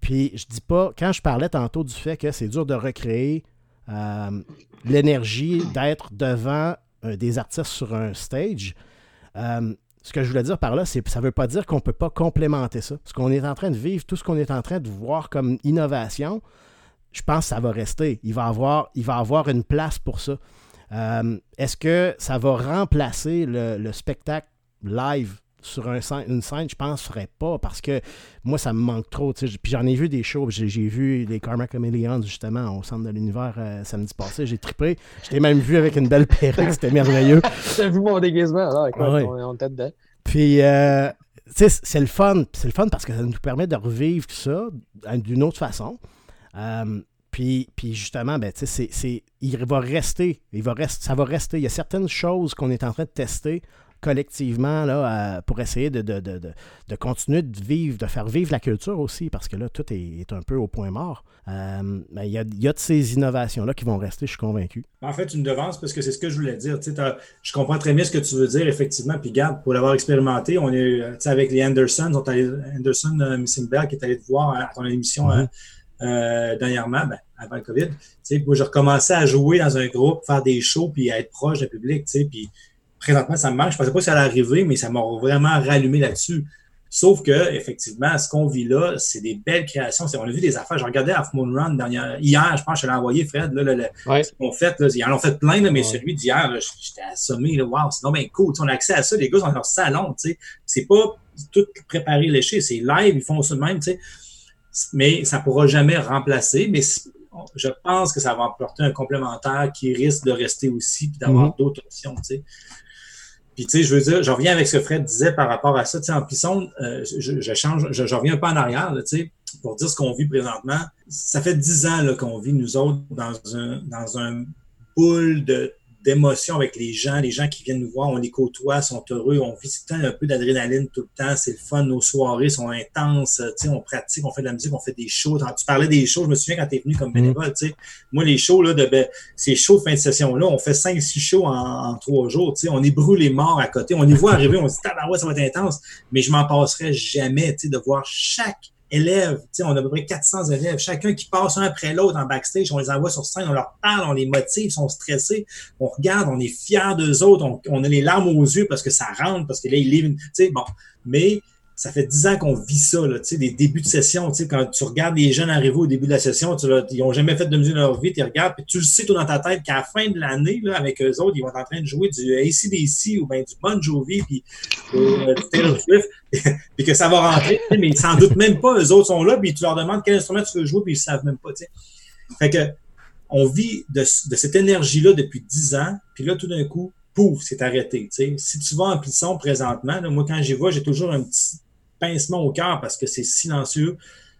Puis je dis pas, quand je parlais tantôt du fait que c'est dur de recréer euh, l'énergie d'être devant euh, des artistes sur un stage, ce que je voulais dire par là, c'est ça ne veut pas dire qu'on ne peut pas complémenter ça. Ce qu'on est en train de vivre, tout ce qu'on est en train de voir comme innovation, je pense que ça va rester. Il va avoir, il va avoir une place pour ça. Euh, est-ce que ça va remplacer le, spectacle live sur un, une scène? Je pense que ferait pas parce que moi, ça me manque trop. Puis j'en ai vu des shows. J'ai vu les Karma Chameleons justement au centre de l'univers euh, samedi passé. J'ai trippé. Je t'ai même vu avec une belle perruque. C'était merveilleux. <laughs> J'ai vu mon déguisement. Là, on, était dedans. Puis, euh, c'est le fun. C'est le fun parce que ça nous permet de revivre ça d'une autre façon. Euh, puis, puis, justement, ben, c'est, il va rester, il va rester, ça va rester. Il y a certaines choses qu'on est en train de tester collectivement là, pour essayer de, de, de, de, continuer de vivre, de faire vivre la culture aussi, parce que là, tout est, un peu au point mort. Euh, ben, il, y a, il, y a, de ces innovations-là qui vont rester, je suis convaincu. En fait, une devance, parce que c'est ce que je voulais dire. Je comprends très bien ce que tu veux dire, effectivement. Puis, garde, pour l'avoir expérimenté, on est avec les Anderson, Anderson euh, Missing Bell, qui est allé te voir à ton émission. Mm-hmm. Euh, dernièrement, ben, avant le COVID. Moi, j'ai recommencé à jouer dans un groupe, faire des shows, puis à être proche du public. Puis présentement, ça me manque. Je ne pensais pas que ça allait arriver, mais ça m'a vraiment rallumé là-dessus. Sauf que, effectivement, ce qu'on vit là, c'est des belles créations. On a vu des affaires. Je regardais Half Moon Run dernière, hier, je pense que je l'ai envoyé, Fred. Là, là, fait, ils en ont fait plein, là, mais celui d'hier, j'étais assommé. Wow, c'est bien cool. on a accès à ça. Les gars sont dans leur salon. C'est pas tout préparé, léché. C'est live, ils font ça de même. sais mais ça ne pourra jamais remplacer. Mais je pense que ça va apporter un complémentaire qui risque de rester aussi et d'avoir mhm. d'autres options. Puis, tu sais, je veux dire, je reviens avec ce que Fred disait par rapport à ça. Tu sais, en Pisson, euh, je, change, je, reviens un peu en arrière, tu sais, pour dire ce qu'on vit présentement. Ça fait dix ans qu'on vit, nous autres, dans un, dans un boule de, d'émotion avec les gens, les gens qui viennent nous voir, on les côtoie, sont heureux, on vit un peu d'adrénaline tout le temps, c'est le fun, nos soirées sont intenses, tu sais, on pratique, on fait de la musique, on fait des shows. Tu parlais des shows, je me souviens quand tu es venu comme mm. bénévole, tu sais, moi les shows, là, de, ben, ces shows de fin de session-là, on fait 5-6 shows en, trois jours, tu sais, on est brûlés morts à côté, on y voit arriver, on se dit, ouais, ça va être intense, mais je m'en passerai jamais, tu sais, de voir chaque élèves, on a à peu près 400 élèves, chacun qui passe un après l'autre en backstage, on les envoie sur scène, on leur parle, on les motive, ils sont stressés, on regarde, on est fiers d'eux autres, on, a les larmes aux yeux parce que ça rentre, parce que là, ils livrent, tu sais, bon, mais ça fait dix ans qu'on vit ça, là, des débuts de session. Quand tu regardes les jeunes arriver au début de la session, tu, ils n'ont jamais fait de musique de leur vie, tu regardes, puis tu le sais tout dans ta tête qu'à la fin de l'année, avec eux autres, ils vont être en train de jouer du ACDC ou bien du Bon Jovi, puis euh, du Taylor Swift, <laughs> puis que ça va rentrer, mais ils s'en doutent même pas, eux autres sont là, puis tu leur demandes quel instrument tu veux jouer, puis ils ne savent même pas. sais. Fait que on vit de, cette énergie-là depuis dix ans, puis là, tout d'un coup, pouf, c'est arrêté. sais. Si tu vas en Plisson présentement, moi, quand j'y vais, j'ai toujours un petit pincement au cœur parce que c'est silencieux.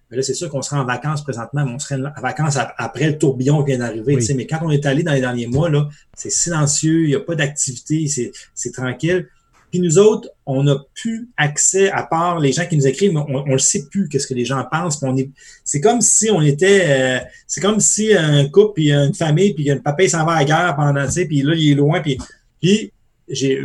Mais là, c'est sûr qu'on sera en vacances présentement, mais on serait en vacances après le tourbillon qui vient d'arriver. Mais quand on est allé dans les derniers mois, là, c'est silencieux, il n'y a pas d'activité, c'est tranquille. Puis nous autres, on n'a plus accès, à part les gens qui nous écrivent, on ne sait plus qu'est-ce que les gens pensent. On est, c'est comme si on était, euh, c'est comme si un couple, puis une famille, puis un papa, il s'en va à la guerre pendant, tu sais, puis là, il est loin, puis, puis j'ai,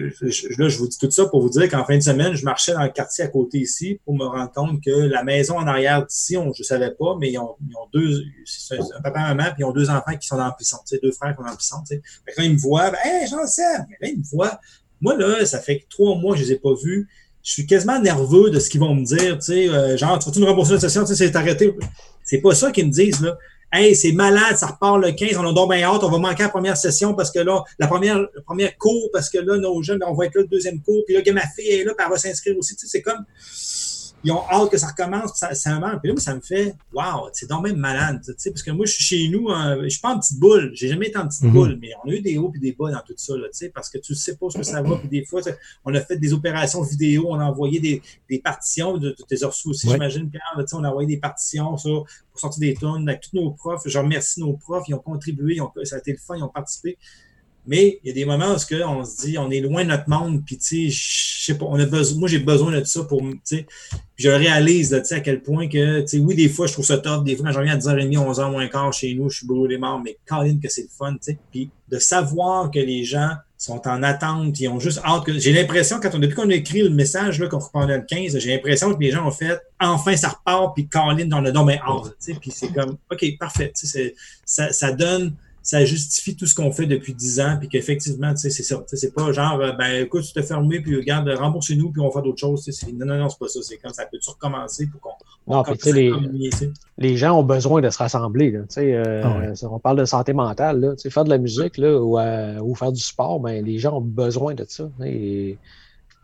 là, je vous dis tout ça pour vous dire qu'en fin de semaine, je marchais dans le quartier à côté ici pour me rendre compte que la maison en arrière d'ici, on, je savais pas, mais ils ont, ils ont deux, c'est un papa et maman, puis ils ont deux enfants qui sont dans la puissance, deux frères qui sont dans la puissance. Quand ils me voient, ben, hey, j'en sais, mais là, ils me voient. Moi, là, ça fait trois mois que je les ai pas vus. Je suis quasiment nerveux de ce qu'ils vont me dire, tu sais, euh, genre, tu vas-tu nous rembourser la session, tu sais, c'est arrêté. C'est pas ça qu'ils me disent, là. Hey, c'est malade, ça repart le 15, on a donc bien hâte, on va manquer la première session parce que là, la première, la première cours, parce que là, nos jeunes, on va être là le deuxième cours, puis là, ma fille est là, elle va s'inscrire aussi. Tu sais, c'est comme ils ont hâte que ça recommence, puis ça, ça Puis là, ça me fait, waouh, c'est donc même malade, tu sais, parce que moi, je suis chez nous, hein, je suis pas en petite boule, j'ai jamais été en petite mhm. boule, mais on a eu des hauts et des bas dans tout ça, là, tu sais, parce que tu sais pas ce que ça va, puis des fois, on a fait des opérations vidéo, on a envoyé des, des partitions, de, tes tes aussi, j'imagine, Pierre, tu sais, on a envoyé des partitions, ça, pour sortir des tonnes avec tous nos profs, je remercie nos profs, ils ont contribué, ils ont, ça a été le fun, ils ont participé. Mais il y a des moments où on se dit, on est loin de notre monde, puis tu sais, je sais pas, moi j'ai besoin de ça pour, tu sais, je réalise, sais, à quel point que, tu sais, oui, des fois je trouve ça top, des fois quand je reviens à 10h30, 11h moins quart chez nous, je suis brûlé mort, mais même que c'est le fun, tu sais, puis de savoir que les gens sont en attente, ils ont juste hâte que, j'ai l'impression, quand on, depuis qu'on a écrit le message, là, qu'on reprendait le 15, j'ai l'impression que les gens ont fait, enfin ça repart, puis Colin dans le nom, mais hâte, tu sais, puis c'est comme, ok, parfait, tu sais, ça, ça donne, ça justifie tout ce qu'on fait depuis dix ans, puis qu'effectivement, tu sais, c'est ça. C'est pas genre, euh, ben écoute, tu t'es fermé, puis regarde, remboursez-nous, puis on va faire d'autres choses. Non, non, non, c'est pas ça. C'est comme ça peut-tu recommencer pour qu'on. Non, puis les, les gens ont besoin de se rassembler. Là, euh, ah On parle de santé mentale. Là, faire de la musique là, ou, euh, ou faire du sport, ben, les gens ont besoin de ça. Et,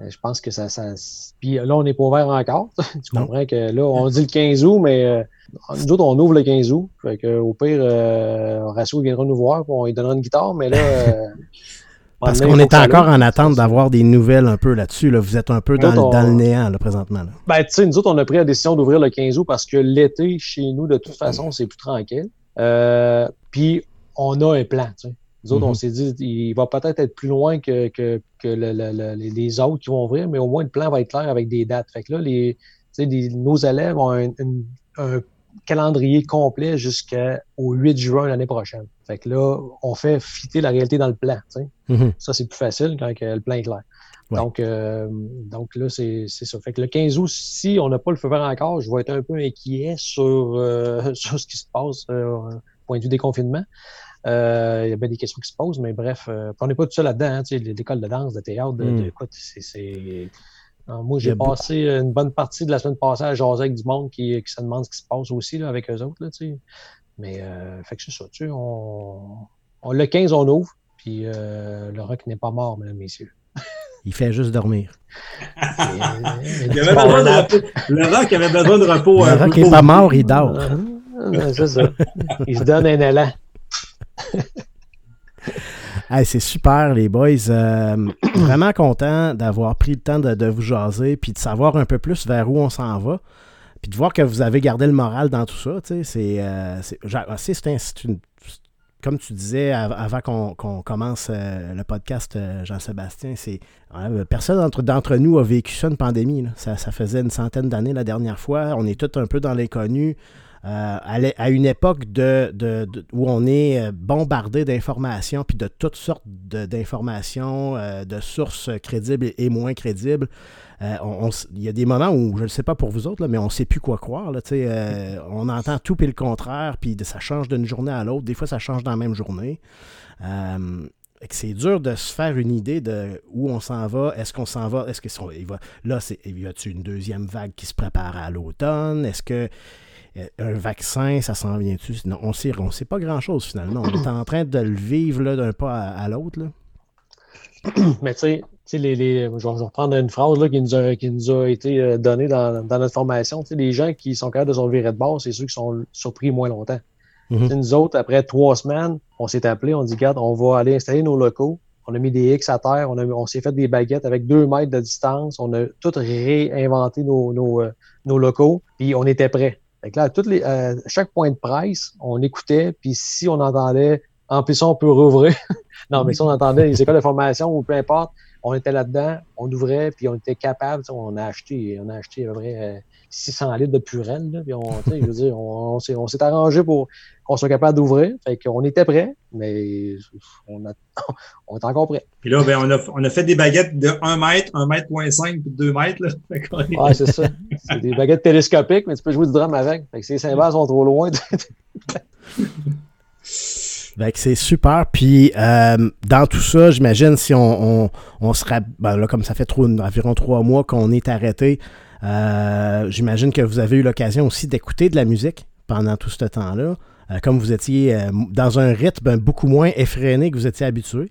je pense que ça, ça. Puis là, on n'est pas ouvert encore. <laughs> tu comprends que là, on dit le 15 août, mais nous autres, on ouvre le 15 août. Fait que, au pire, euh, Horacio viendra nous voir, on lui donnera une guitare, mais là. Euh, <laughs> Parce qu'on est encore en attente d'avoir des nouvelles un peu là-dessus. Là. Vous êtes un peu dans, le néant là, présentement. Là. Ben, tu sais, nous autres, on a pris la décision d'ouvrir le 15 août parce que l'été, chez nous, de toute façon, c'est plus tranquille. Euh, puis, on a un plan. Tu sais. Nous autres, on mhm. s'est dit, il va peut-être être plus loin que, que, que les autres qui vont ouvrir, mais au moins, le plan va être clair avec des dates. Fait que là, les, nos élèves ont un, un calendrier complet jusqu'au 8 juin l'année prochaine. Fait que là, on fait fitter la réalité dans le plan. Mm-hmm. Ça, c'est plus facile quand le plan est clair. Donc, euh, donc là, c'est ça. Fait que le 15 août, si on n'a pas le feu vert encore, je vais être un peu inquiet sur, euh, <laughs> sur ce qui se passe euh, point de vue des confinements. Euh, il y a bien des questions qui se posent, mais bref, on n'est pas tout seul là-dedans. Hein, l'école de danse, de théâtre, de, mm. écoute, c'est moi, j'ai passé une bonne partie de la semaine passée à jaser avec du monde qui, qui se demande ce qui se passe aussi là, avec eux autres. Là, Mais euh, fait que c'est ça. On, le 15, on ouvre, puis euh, le rock n'est pas mort, mesdames, messieurs. <laughs> Il fait juste dormir. il avait besoin de repos. Le rock avait besoin de repos. Le rock n'est pas mort, il dort. <laughs> c'est ça. Il se donne un élan <laughs> c'est super, les boys. Euh, <clears throat> vraiment content d'avoir pris le temps de, vous jaser puis de savoir un peu plus vers où on s'en va. Puis de voir que vous avez gardé le moral dans tout ça. C'est comme tu disais avant qu'on commence euh, le podcast, euh, Jean-Sébastien, c'est personne d'entre nous a vécu ça, une pandémie. Ça, faisait une centaine d'années la dernière fois. On est tous un peu dans l'inconnu. Euh, à, une époque de, où on est bombardé d'informations, puis de toutes sortes d'informations, de sources crédibles et moins crédibles. Euh, il y a des moments où, je ne sais pas pour vous autres, mais on ne sait plus quoi croire. Euh, on entend tout et le contraire, puis ça change d'une journée à l'autre. Des fois, ça change dans la même journée. Euh, c'est dur de se faire une idée de où on s'en va. Est-ce qu'on s'en va? Est-ce que va, là, c'est, y a-t-il une deuxième vague qui se prépare à l'automne? Est-ce que un vaccin, ça s'en vient-tu? on sait, ne sait pas grand-chose finalement. On est en train de le vivre d'un pas à, l'autre. <clears throat> Mais tu sais, les, les, je, vais, reprendre une phrase là, qui, nous a, qui nous a été euh, donnée dans, dans notre formation. Les gens qui sont capables de se virer de bord, c'est ceux qui sont surpris moins longtemps. Mm-hmm. Nous autres, après trois semaines, on s'est appelé, on dit, regarde, on va aller installer nos locaux. On a mis des X à terre, on, on s'est fait des baguettes avec deux mètres de distance, on a tout réinventé nos, nos, euh, nos locaux, puis on était prêts. Fait là, toutes les, euh, chaque point de presse, on écoutait, puis si on entendait, en plus on peut rouvrir. <laughs> non, mais si on entendait les écoles de formation ou peu importe, on était là-dedans, on ouvrait, puis on était capable, on a acheté, on a acheté à vrai 600 litres de purelle, puis on, je veux dire, on, on s'est arrangé pour qu'on soit capable d'ouvrir. Fait qu'on était prêt, mais on, a, <laughs> on est encore prêt. Puis là, ben, on, a, on a fait des baguettes de 1 mètre, 1 mètre, 5, puis 2 mètres. Là. Ouais, c'est ça. C'est des baguettes télescopiques, mais tu peux jouer du drum avec. Fait que si les cymbales sont trop loin, <laughs> c'est super. Puis euh, dans tout ça, j'imagine si on, on, serait. Ben là, comme ça fait trop, environ trois mois qu'on est arrêté, euh, j'imagine que vous avez eu l'occasion aussi d'écouter de la musique pendant tout ce temps-là. Euh, comme vous étiez dans un rythme beaucoup moins effréné que vous étiez habitué.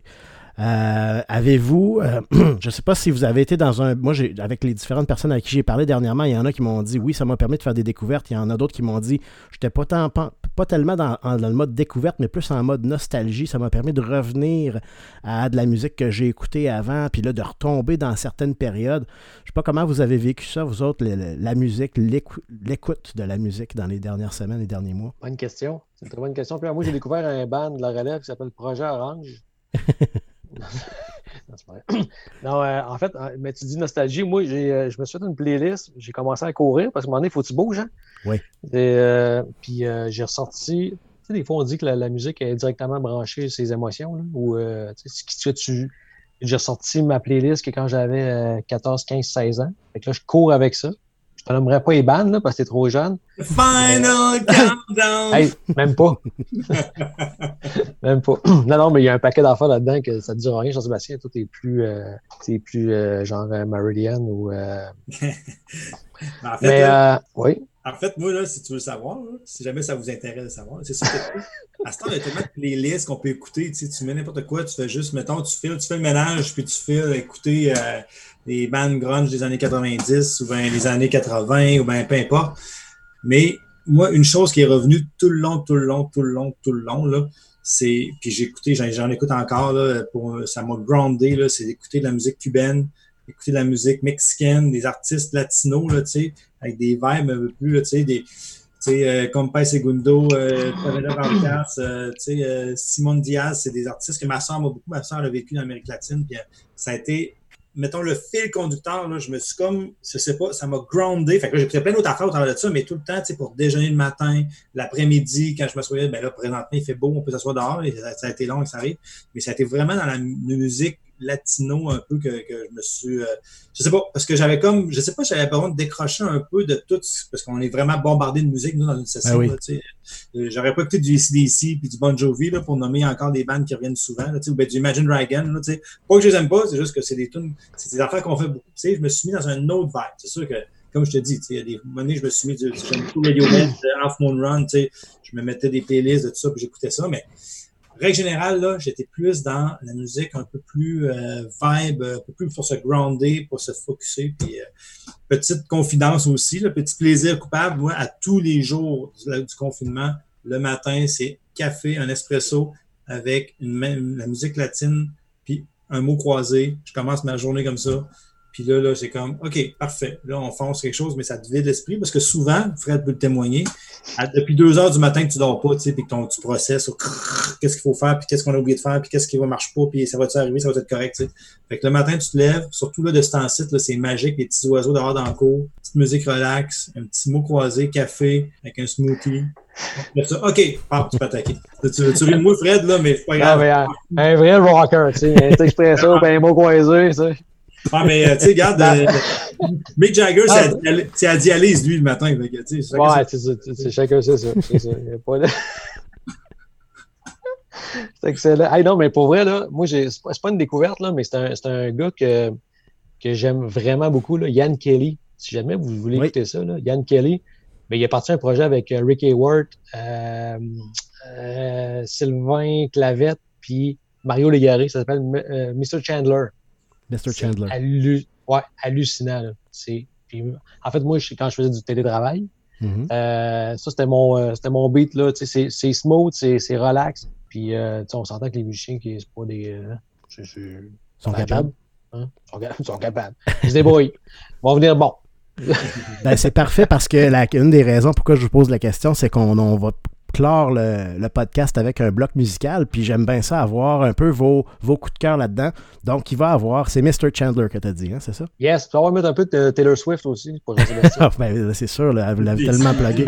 Euh, avez-vous, euh, <clears throat> je ne sais pas si vous avez été dans un. Moi, avec les différentes personnes avec qui j'ai parlé dernièrement, il y en a qui m'ont dit oui, ça m'a permis de faire des découvertes. Il y en a d'autres qui m'ont dit je n'étais pas, pas, tellement dans, le mode découverte, mais plus en mode nostalgie. Ça m'a permis de revenir à de la musique que j'ai écoutée avant, puis là, de retomber dans certaines périodes. Je ne sais pas comment vous avez vécu ça, vous autres, la musique, l'écoute de la musique dans les dernières semaines, les derniers mois. Bonne question. C'est une très bonne question. Puis moi, j'ai découvert un band de la relève qui s'appelle Projet Orange. <laughs> <clears throat> non, euh, en fait, euh, mais tu dis nostalgie. Moi, euh, je me suis fait une playlist. J'ai commencé à courir parce qu'à un moment donné, il faut que tu bouges. Hein? Oui. puis j'ai ressorti. Tu sais, des fois, on dit que la, musique est directement branchée ses émotions. Là, ou, tu sais, tu, j'ai ressorti ma playlist que quand j'avais 14, 15, 16 ans. Fait que là, je cours avec ça. Je n'aimerais pas les bandes là, parce que t'es trop jeune. Final countdown! <laughs> hey, même pas. <laughs> même pas. <clears throat> non, non, mais il y a un paquet d'affaires là-dedans que ça ne dure rien, Jean-Sébastien. Toi, t'es plus, euh, plus euh, genre euh, Marillion ou. Euh... <laughs> en fait, mais, euh, oui. En fait, moi, là, si tu veux savoir, si jamais ça vous intéresse de savoir, c'est sûr que à ce temps, il y a tellement de playlists qu'on peut écouter. Tu, sais, tu mets n'importe quoi, tu fais juste, mettons, tu fais, tu fais le ménage, puis tu fais écouter des bandes grunge des années 90 ou bien des années 80 ou bien peu importe. Mais moi, une chose qui est revenue tout le long, tout le long, tout le long, tout le long, là, c'est, puis j'ai écouté, j'en écoute encore, là, pour, ça m'a groundé, là, c'est d'écouter de la musique cubaine, écouter de la musique mexicaine, des artistes latinos, là, avec des vibes un peu plus, là, tu des, euh, comme Segundo, euh, euh, euh, Simon Diaz, c'est des artistes que ma soeur m'a beaucoup, ma soeur a vécu en Amérique latine, puis ça a été mettons, le fil conducteur, là, je me suis comme, je sais pas, ça m'a groundé. Fait que j'ai pris plein d'autres affaires au travers de ça, mais tout le temps, tu sais, pour déjeuner le matin, l'après-midi, quand je me souviens, ben là, présentement, il fait beau, on peut s'asseoir dehors, et ça, a été long ça arrive. Mais ça a été vraiment dans la musique latino un peu que, que je me suis. Euh, je sais pas, parce que j'avais comme. Je sais pas, j'avais besoin de décrocher un peu de tout, parce qu'on est vraiment bombardé de musique, nous, dans une session. Ben euh, J'aurais pas écouté du ACDC puis du Bon Jovi là, pour nommer encore des bandes qui reviennent souvent, là, ou ben, du Imagine Dragon. Là, pas que je les aime pas, c'est juste que c'est des tunes, c'est des affaires qu'on fait beaucoup. Je me suis mis dans un autre vibe. C'est sûr que comme je te dis, il y a des moments je me suis mis du, j'aime Radiohead, Half Moon Run, je me mettais des playlists de tout ça, puis j'écoutais ça, mais règle générale, là, j'étais plus dans la musique un peu plus euh, vibe, un peu plus pour se grounder, pour se focuser. Puis, euh, petite confidence aussi, le petit plaisir coupable, moi, à tous les jours du, confinement, le matin, c'est café, un espresso avec la musique latine, puis un mot croisé. Je commence ma journée comme ça. Puis là, là c'est comme, OK, parfait. Là, on fonce quelque chose, mais ça te vide l'esprit parce que souvent, Fred peut le témoigner, depuis deux heures du matin que tu dors pas, tu sais, puis que ton, tu processes qu'est-ce qu'il faut faire, puis qu'est-ce qu'on a oublié de faire, puis qu'est-ce qui va marcher pas, puis ça va-tu arriver, ça va être correct, tu sais. Fait que le matin, tu te lèves, surtout là, de ce temps-ci, c'est magique, les petits oiseaux dehors dans le cours, petite musique relax, un petit mot croisé, café, avec un smoothie. OK, ah, tu peux attaquer. Tu, tu ris moi, Fred, là, mais c'est pas grave. Ah, mais, un, un, vrai rocker, tu sais, un expresso, <laughs> puis un mot croisé, tu sais. Ah, mais euh, tu sais, regarde, euh, <laughs> Mick Jagger, c'est à, dialyse, lui, le matin. ouais, c'est ça. Chacun, c'est ça. C'est ça. Pas <laughs> c'est excellent. Hey, non, mais pour vrai, là, moi, c'est pas, une découverte, là, mais c'est un, un, gars que, que j'aime vraiment beaucoup, là, Yann Kelly. Si jamais vous voulez écouter ça, là, Yann Kelly, mais il a parti un projet avec euh, Rick Hayward, euh, euh, Sylvain Clavette, puis Mario Légaré. Ça s'appelle Mr. Chandler. Mr. Chandler. ouais, hallucinant. Là. Puis, en fait, moi, quand je faisais du télétravail, mm-hmm. euh, ça, c'était mon, euh, c'était mon beat. Là. C'est, c'est smooth, c'est, c'est relax. Puis, euh, on s'entend que les musiciens, qui sont pas des. Euh, c'est, sont capables. Hein? Ils sont, capables. Ils se débrouillent. Ils vont venir bon. <laughs> ben, c'est parfait parce que la, une des raisons pourquoi je vous pose la question, c'est qu'on on va clore le, podcast avec un bloc musical, puis j'aime bien ça, avoir un peu vos, vos coups de cœur là-dedans. Donc, il va avoir, c'est Mr. Chandler que tu as dit, hein, c'est ça? Yes, tu vas mettre un peu de Taylor Swift aussi pour <laughs> ben, C'est sûr, là, elle l'avez tellement plugué.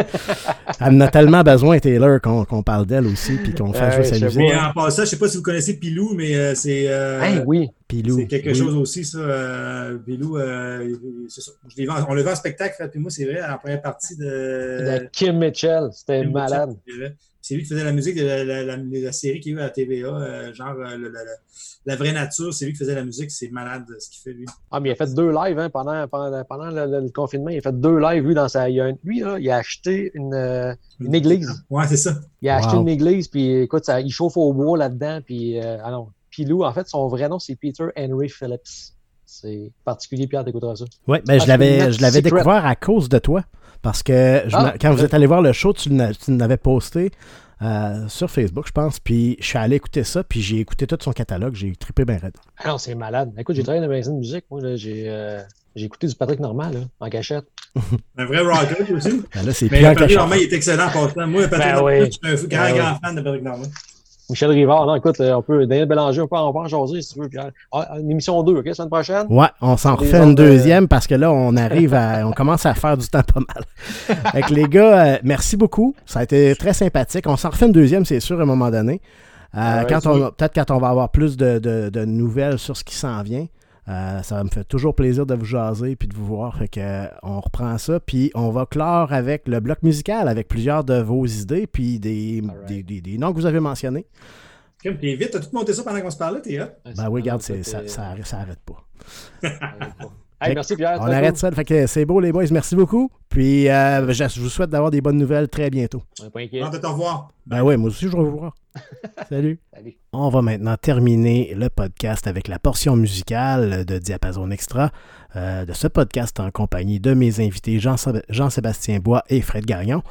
elle en a tellement besoin, Taylor, qu'on parle d'elle aussi, puis qu'on fait jouer sa musique. en passant, je sais pas si vous connaissez Pilou, mais euh, c'est. Euh, oui. C'est quelque chose aussi, ça. Euh, Pilou, euh, ça. on le vend en spectacle, puis moi, c'est vrai, à la première partie de. De Kim Mitchell, c'était malade. C'est lui qui faisait la musique de la, série qu'il y a eu à la TVA, euh, genre la, vraie nature, c'est lui qui faisait la musique, c'est malade ce qu'il fait lui. Ah, mais il a fait deux lives hein, pendant, pendant, pendant le, confinement, il a fait deux lives lui dans sa. Il lui, là, il a acheté une, une église. Ouais, c'est ça. Il a acheté une église, puis écoute, ça, il chauffe au bois là-dedans, puis euh, ah non, Pilou, en fait, son vrai nom, c'est Peter Henry Phillips. C'est particulier, Pierre, t'écouteras ça. Oui, mais ben, je l'avais, je l'avais découvert à cause de toi. Parce que ah, quand vous êtes allé voir le show, tu l'avais posté euh, sur Facebook, je pense. Puis je suis allé écouter ça, puis j'ai écouté tout son catalogue. J'ai trippé bien raide. Ah non, c'est malade. Écoute, j'ai travaillé dans le magasin de musique. Moi, euh, j'ai, écouté du Patrick Normal, là, en cachette. <laughs> un vrai rocker aussi. Ben là, c'est Mais Patrick Normal, il est excellent en Moi, Patrick ben Normal, je suis un grand, ben grand fan de Patrick Normal. Michel Rivard, non, écoute, on peut, Daniel Bélanger, on peut en jaser si tu veux. Pierre. Ah, une émission 2, OK, la semaine prochaine? Ouais, on s'en refait une deuxième parce que là, on arrive à, on commence à faire du temps pas mal. <laughs> Avec les gars, euh, merci beaucoup. Ça a été très sympathique. On s'en refait une deuxième, c'est sûr, à un moment donné. Euh, quand on, peut-être quand on va avoir plus de, de, de nouvelles sur ce qui s'en vient. Euh, ça me fait toujours plaisir de vous jaser puis de vous voir. Fait que, euh, on reprend ça, puis on va clore avec le bloc musical, avec plusieurs de vos idées, puis des, des, noms que vous avez mentionnés. Comme t'es vite, t'as tout monté ça pendant qu'on se parlait, t'es là. Ben oui, regarde, ça, ça, ça, arrête pas. Merci Pierre. On arrête ça. Fait que c'est beau les boys, merci beaucoup. Puis euh, je, vous souhaite d'avoir des bonnes nouvelles très bientôt. On pas de te revoir. Ben oui, moi aussi je vais vous voir. <laughs> Salut. Salut. On va maintenant terminer le podcast avec la portion musicale de Diapason Extra euh, de ce podcast en compagnie de mes invités Jean-Sébastien Bois et Fred Garion.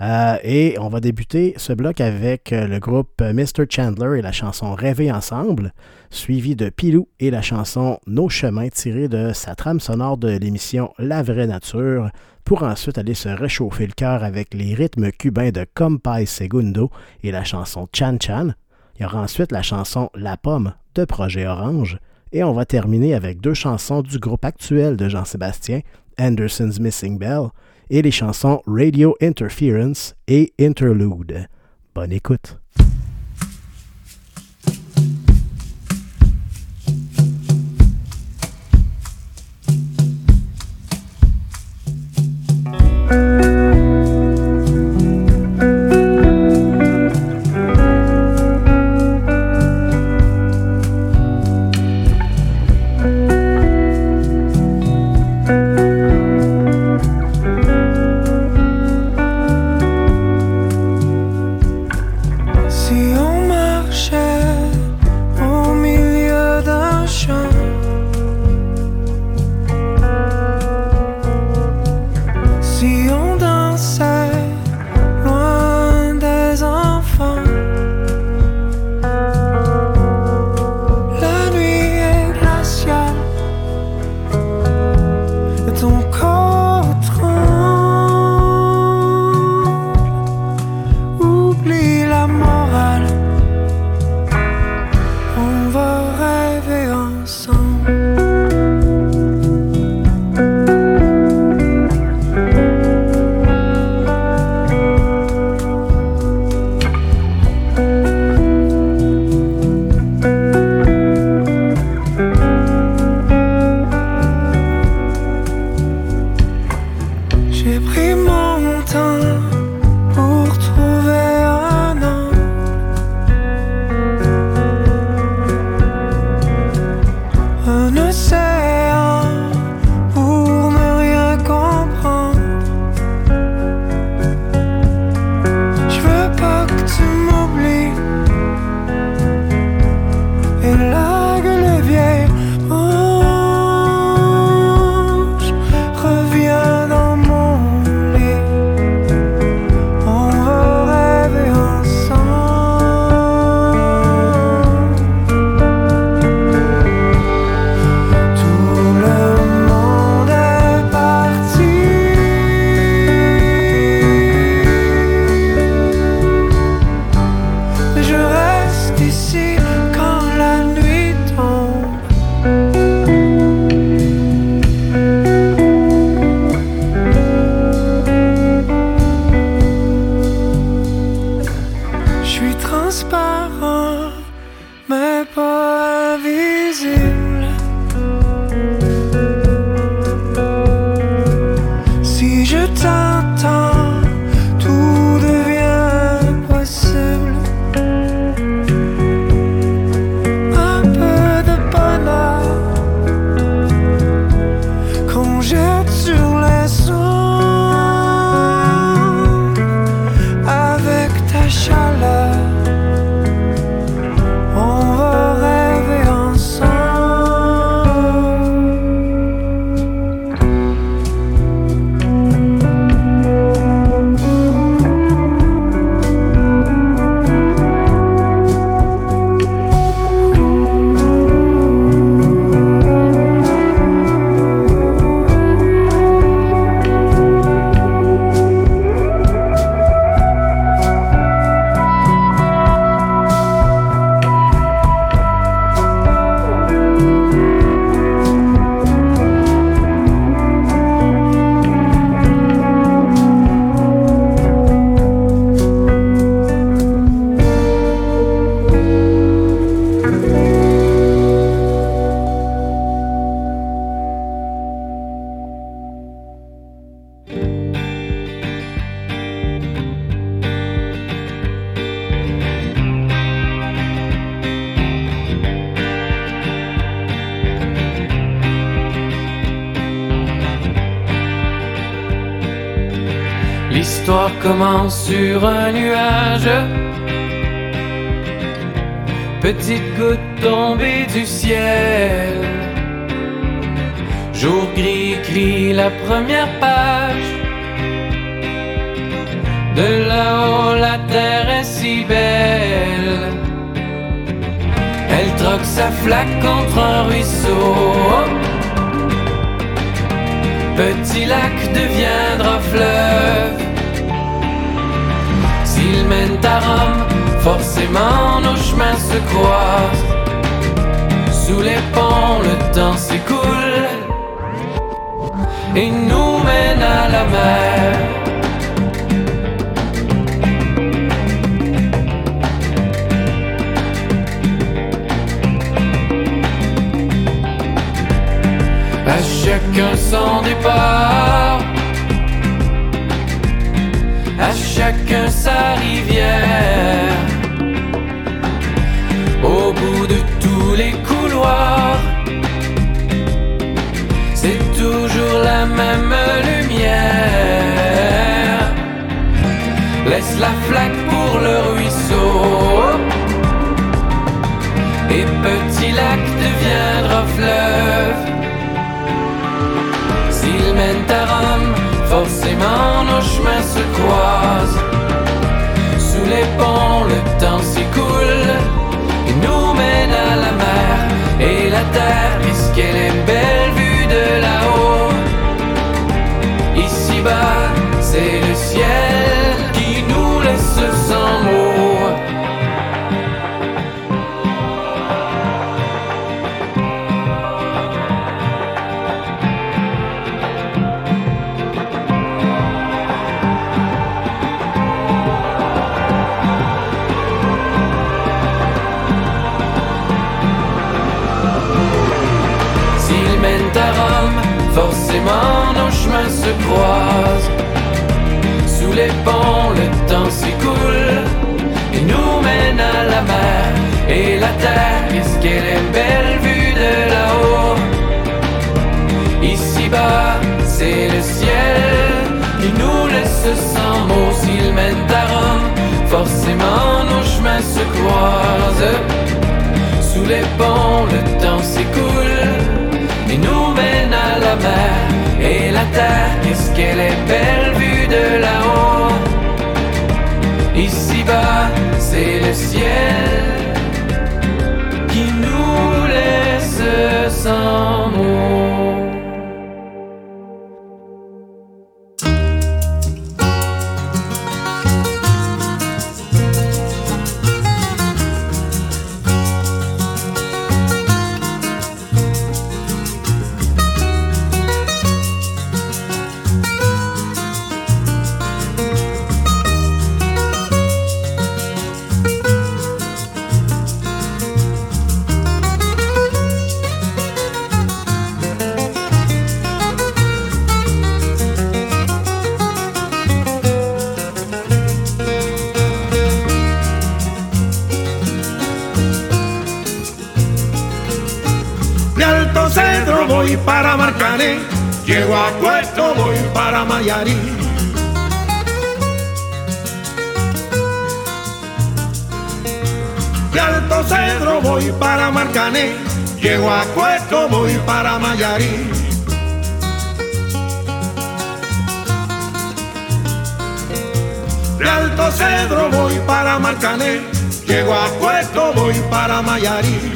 Euh, et on va débuter ce bloc avec euh, le groupe Mr. Chandler et la chanson Rêver ensemble, suivi de Pilou et la chanson Nos chemins tirée de sa trame sonore de l'émission La vraie nature, pour ensuite aller se réchauffer le cœur avec les rythmes cubains de Compay Segundo et la chanson Chan Chan. Il y aura ensuite la chanson La Pomme de Projet Orange. Et on va terminer avec deux chansons du groupe actuel de Jean-Sébastien, Anderson's Missing Bell, et les chansons Radio Interference et Interlude. Bonne écoute. so sur un nuage. Petite goutte tombée du ciel. Jour gris écrit la première page. De là-haut, la terre est si belle. Elle troque sa flaque contre un ruisseau. Petit lac deviendra fleuve forcément nos chemins se croisent. Sous les ponts, le temps s'écoule et nous mène à la mer. À chacun son départ chacun sa rivière. Au bout de tous les couloirs, c'est toujours la même lumière. Laisse la flaque pour le ruisseau. Et petit lac deviendra fleuve. S'il mène à Rome, forcément nos chemins se croisent. Sous les ponts, le temps s'écoule et nous mène à la mer. Et la terre, qu'est-ce qu'elle est belle vue de là-haut? Ici-bas, c'est le ciel qui nous laisse sans mots s'il mène à Rome. Forcément, nos chemins se croisent. Sous les ponts, le temps s'écoule et nous mène à la mer. Et la terre, qu'est-ce qu'elle est belle vue de là-haut. Ici-bas, c'est le ciel qui nous laisse sans mots. Voy para Marcané, llego a Puerto, voy para Mayarí. De Alto Cedro voy para Marcané, llego a Puerto, voy para Mayarí. De Alto Cedro voy para Marcané, llego a Puerto, voy para Mayarí.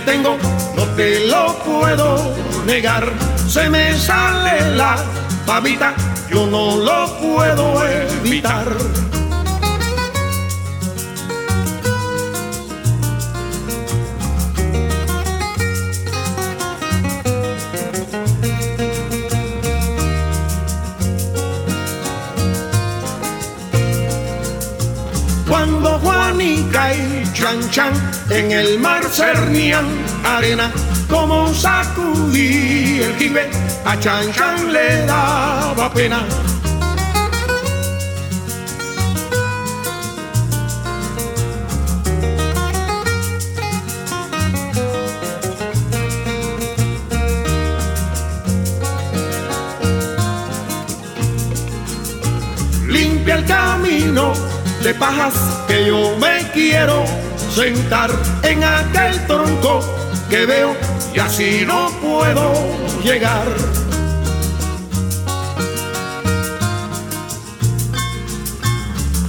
Te tengo no te lo puedo negar. Se me sale la babita, yo no lo puedo evitar. Chan Chan en el mar cernían arena, como sacudí el jibe, a Chan Chan le daba pena. limpia el camino de pajas que yo me quiero sentar en aquel tronco que veo y así no puedo llegar.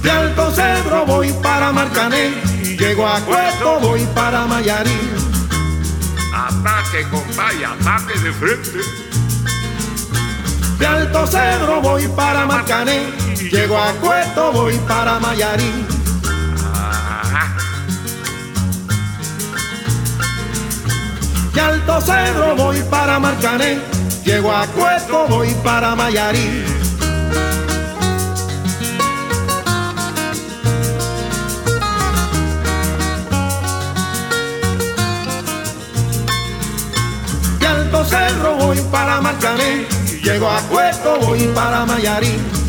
De Alto Cedro voy para Marcané, llego a Cueto, voy para Mayarí. Ataque, compadre, ataque de frente. De Alto Cedro voy para Marcané, llego a Cueto, voy para Mayarí. De Alto Cedro voy para Marcané, llego a Cueto, voy para Mayarí. De Alto Cerro voy para Marcané, llego a Cueto, voy para Mayarí.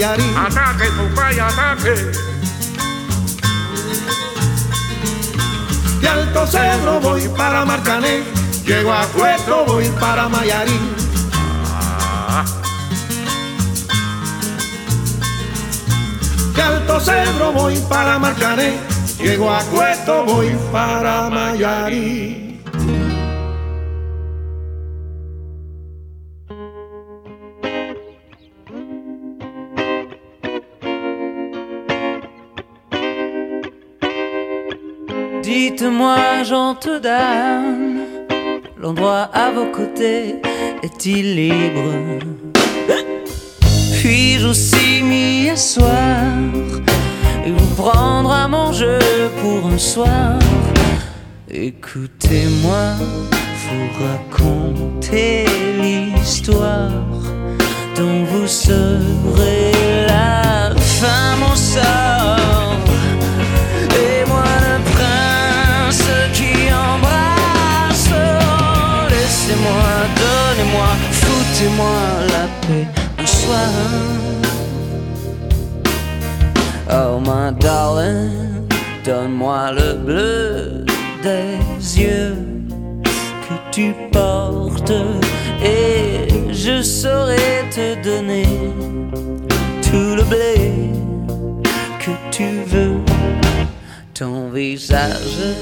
Ataque, compadre, ataque. De Alto Cedro voy para Marcané, llego a Cueto, voy para Mayarí. De Alto Cedro voy para Marcané, llego a Cueto, voy para Mayarí. L'endroit à vos côtés est-il libre? Puis-je aussi m'y asseoir et vous prendre à mon jeu pour un soir? Écoutez-moi, vous raconter l'histoire dont vous serez la femme au sort. Foutez-moi la paix un soir. Oh my darling, donne-moi le bleu des yeux que tu portes et je saurai te donner tout le blé que tu veux. Ton visage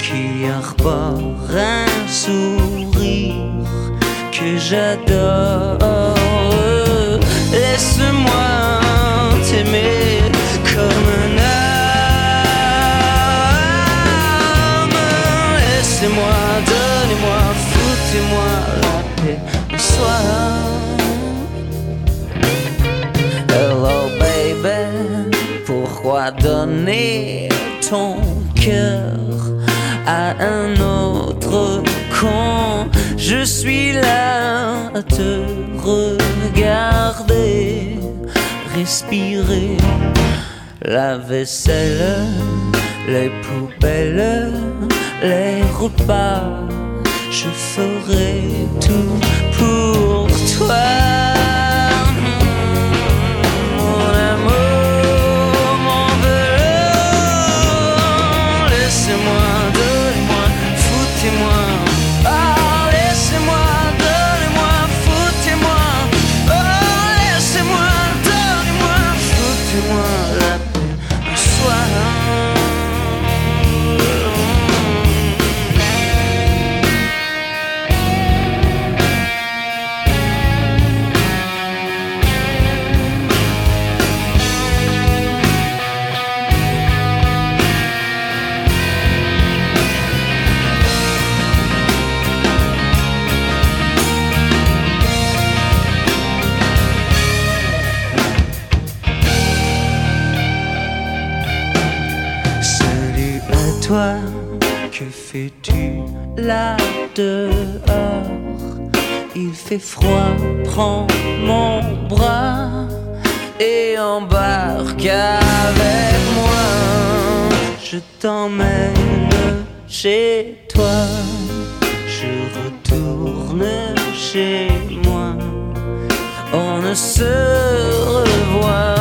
qui arbore un sourire que j'adore. Laisse-moi t'aimer comme un homme. Laissez-moi, donnez-moi, foutez-moi la paix un soir. Hello baby, pourquoi donner ton cœur à un autre con? Je suis là à te regarder, respirer la vaisselle, les poubelles, les repas. Je ferai tout pour toi. Fais-tu là dehors? Il fait froid, prends mon bras et embarque avec moi. Je t'emmène chez toi, je retourne chez moi. On ne se revoit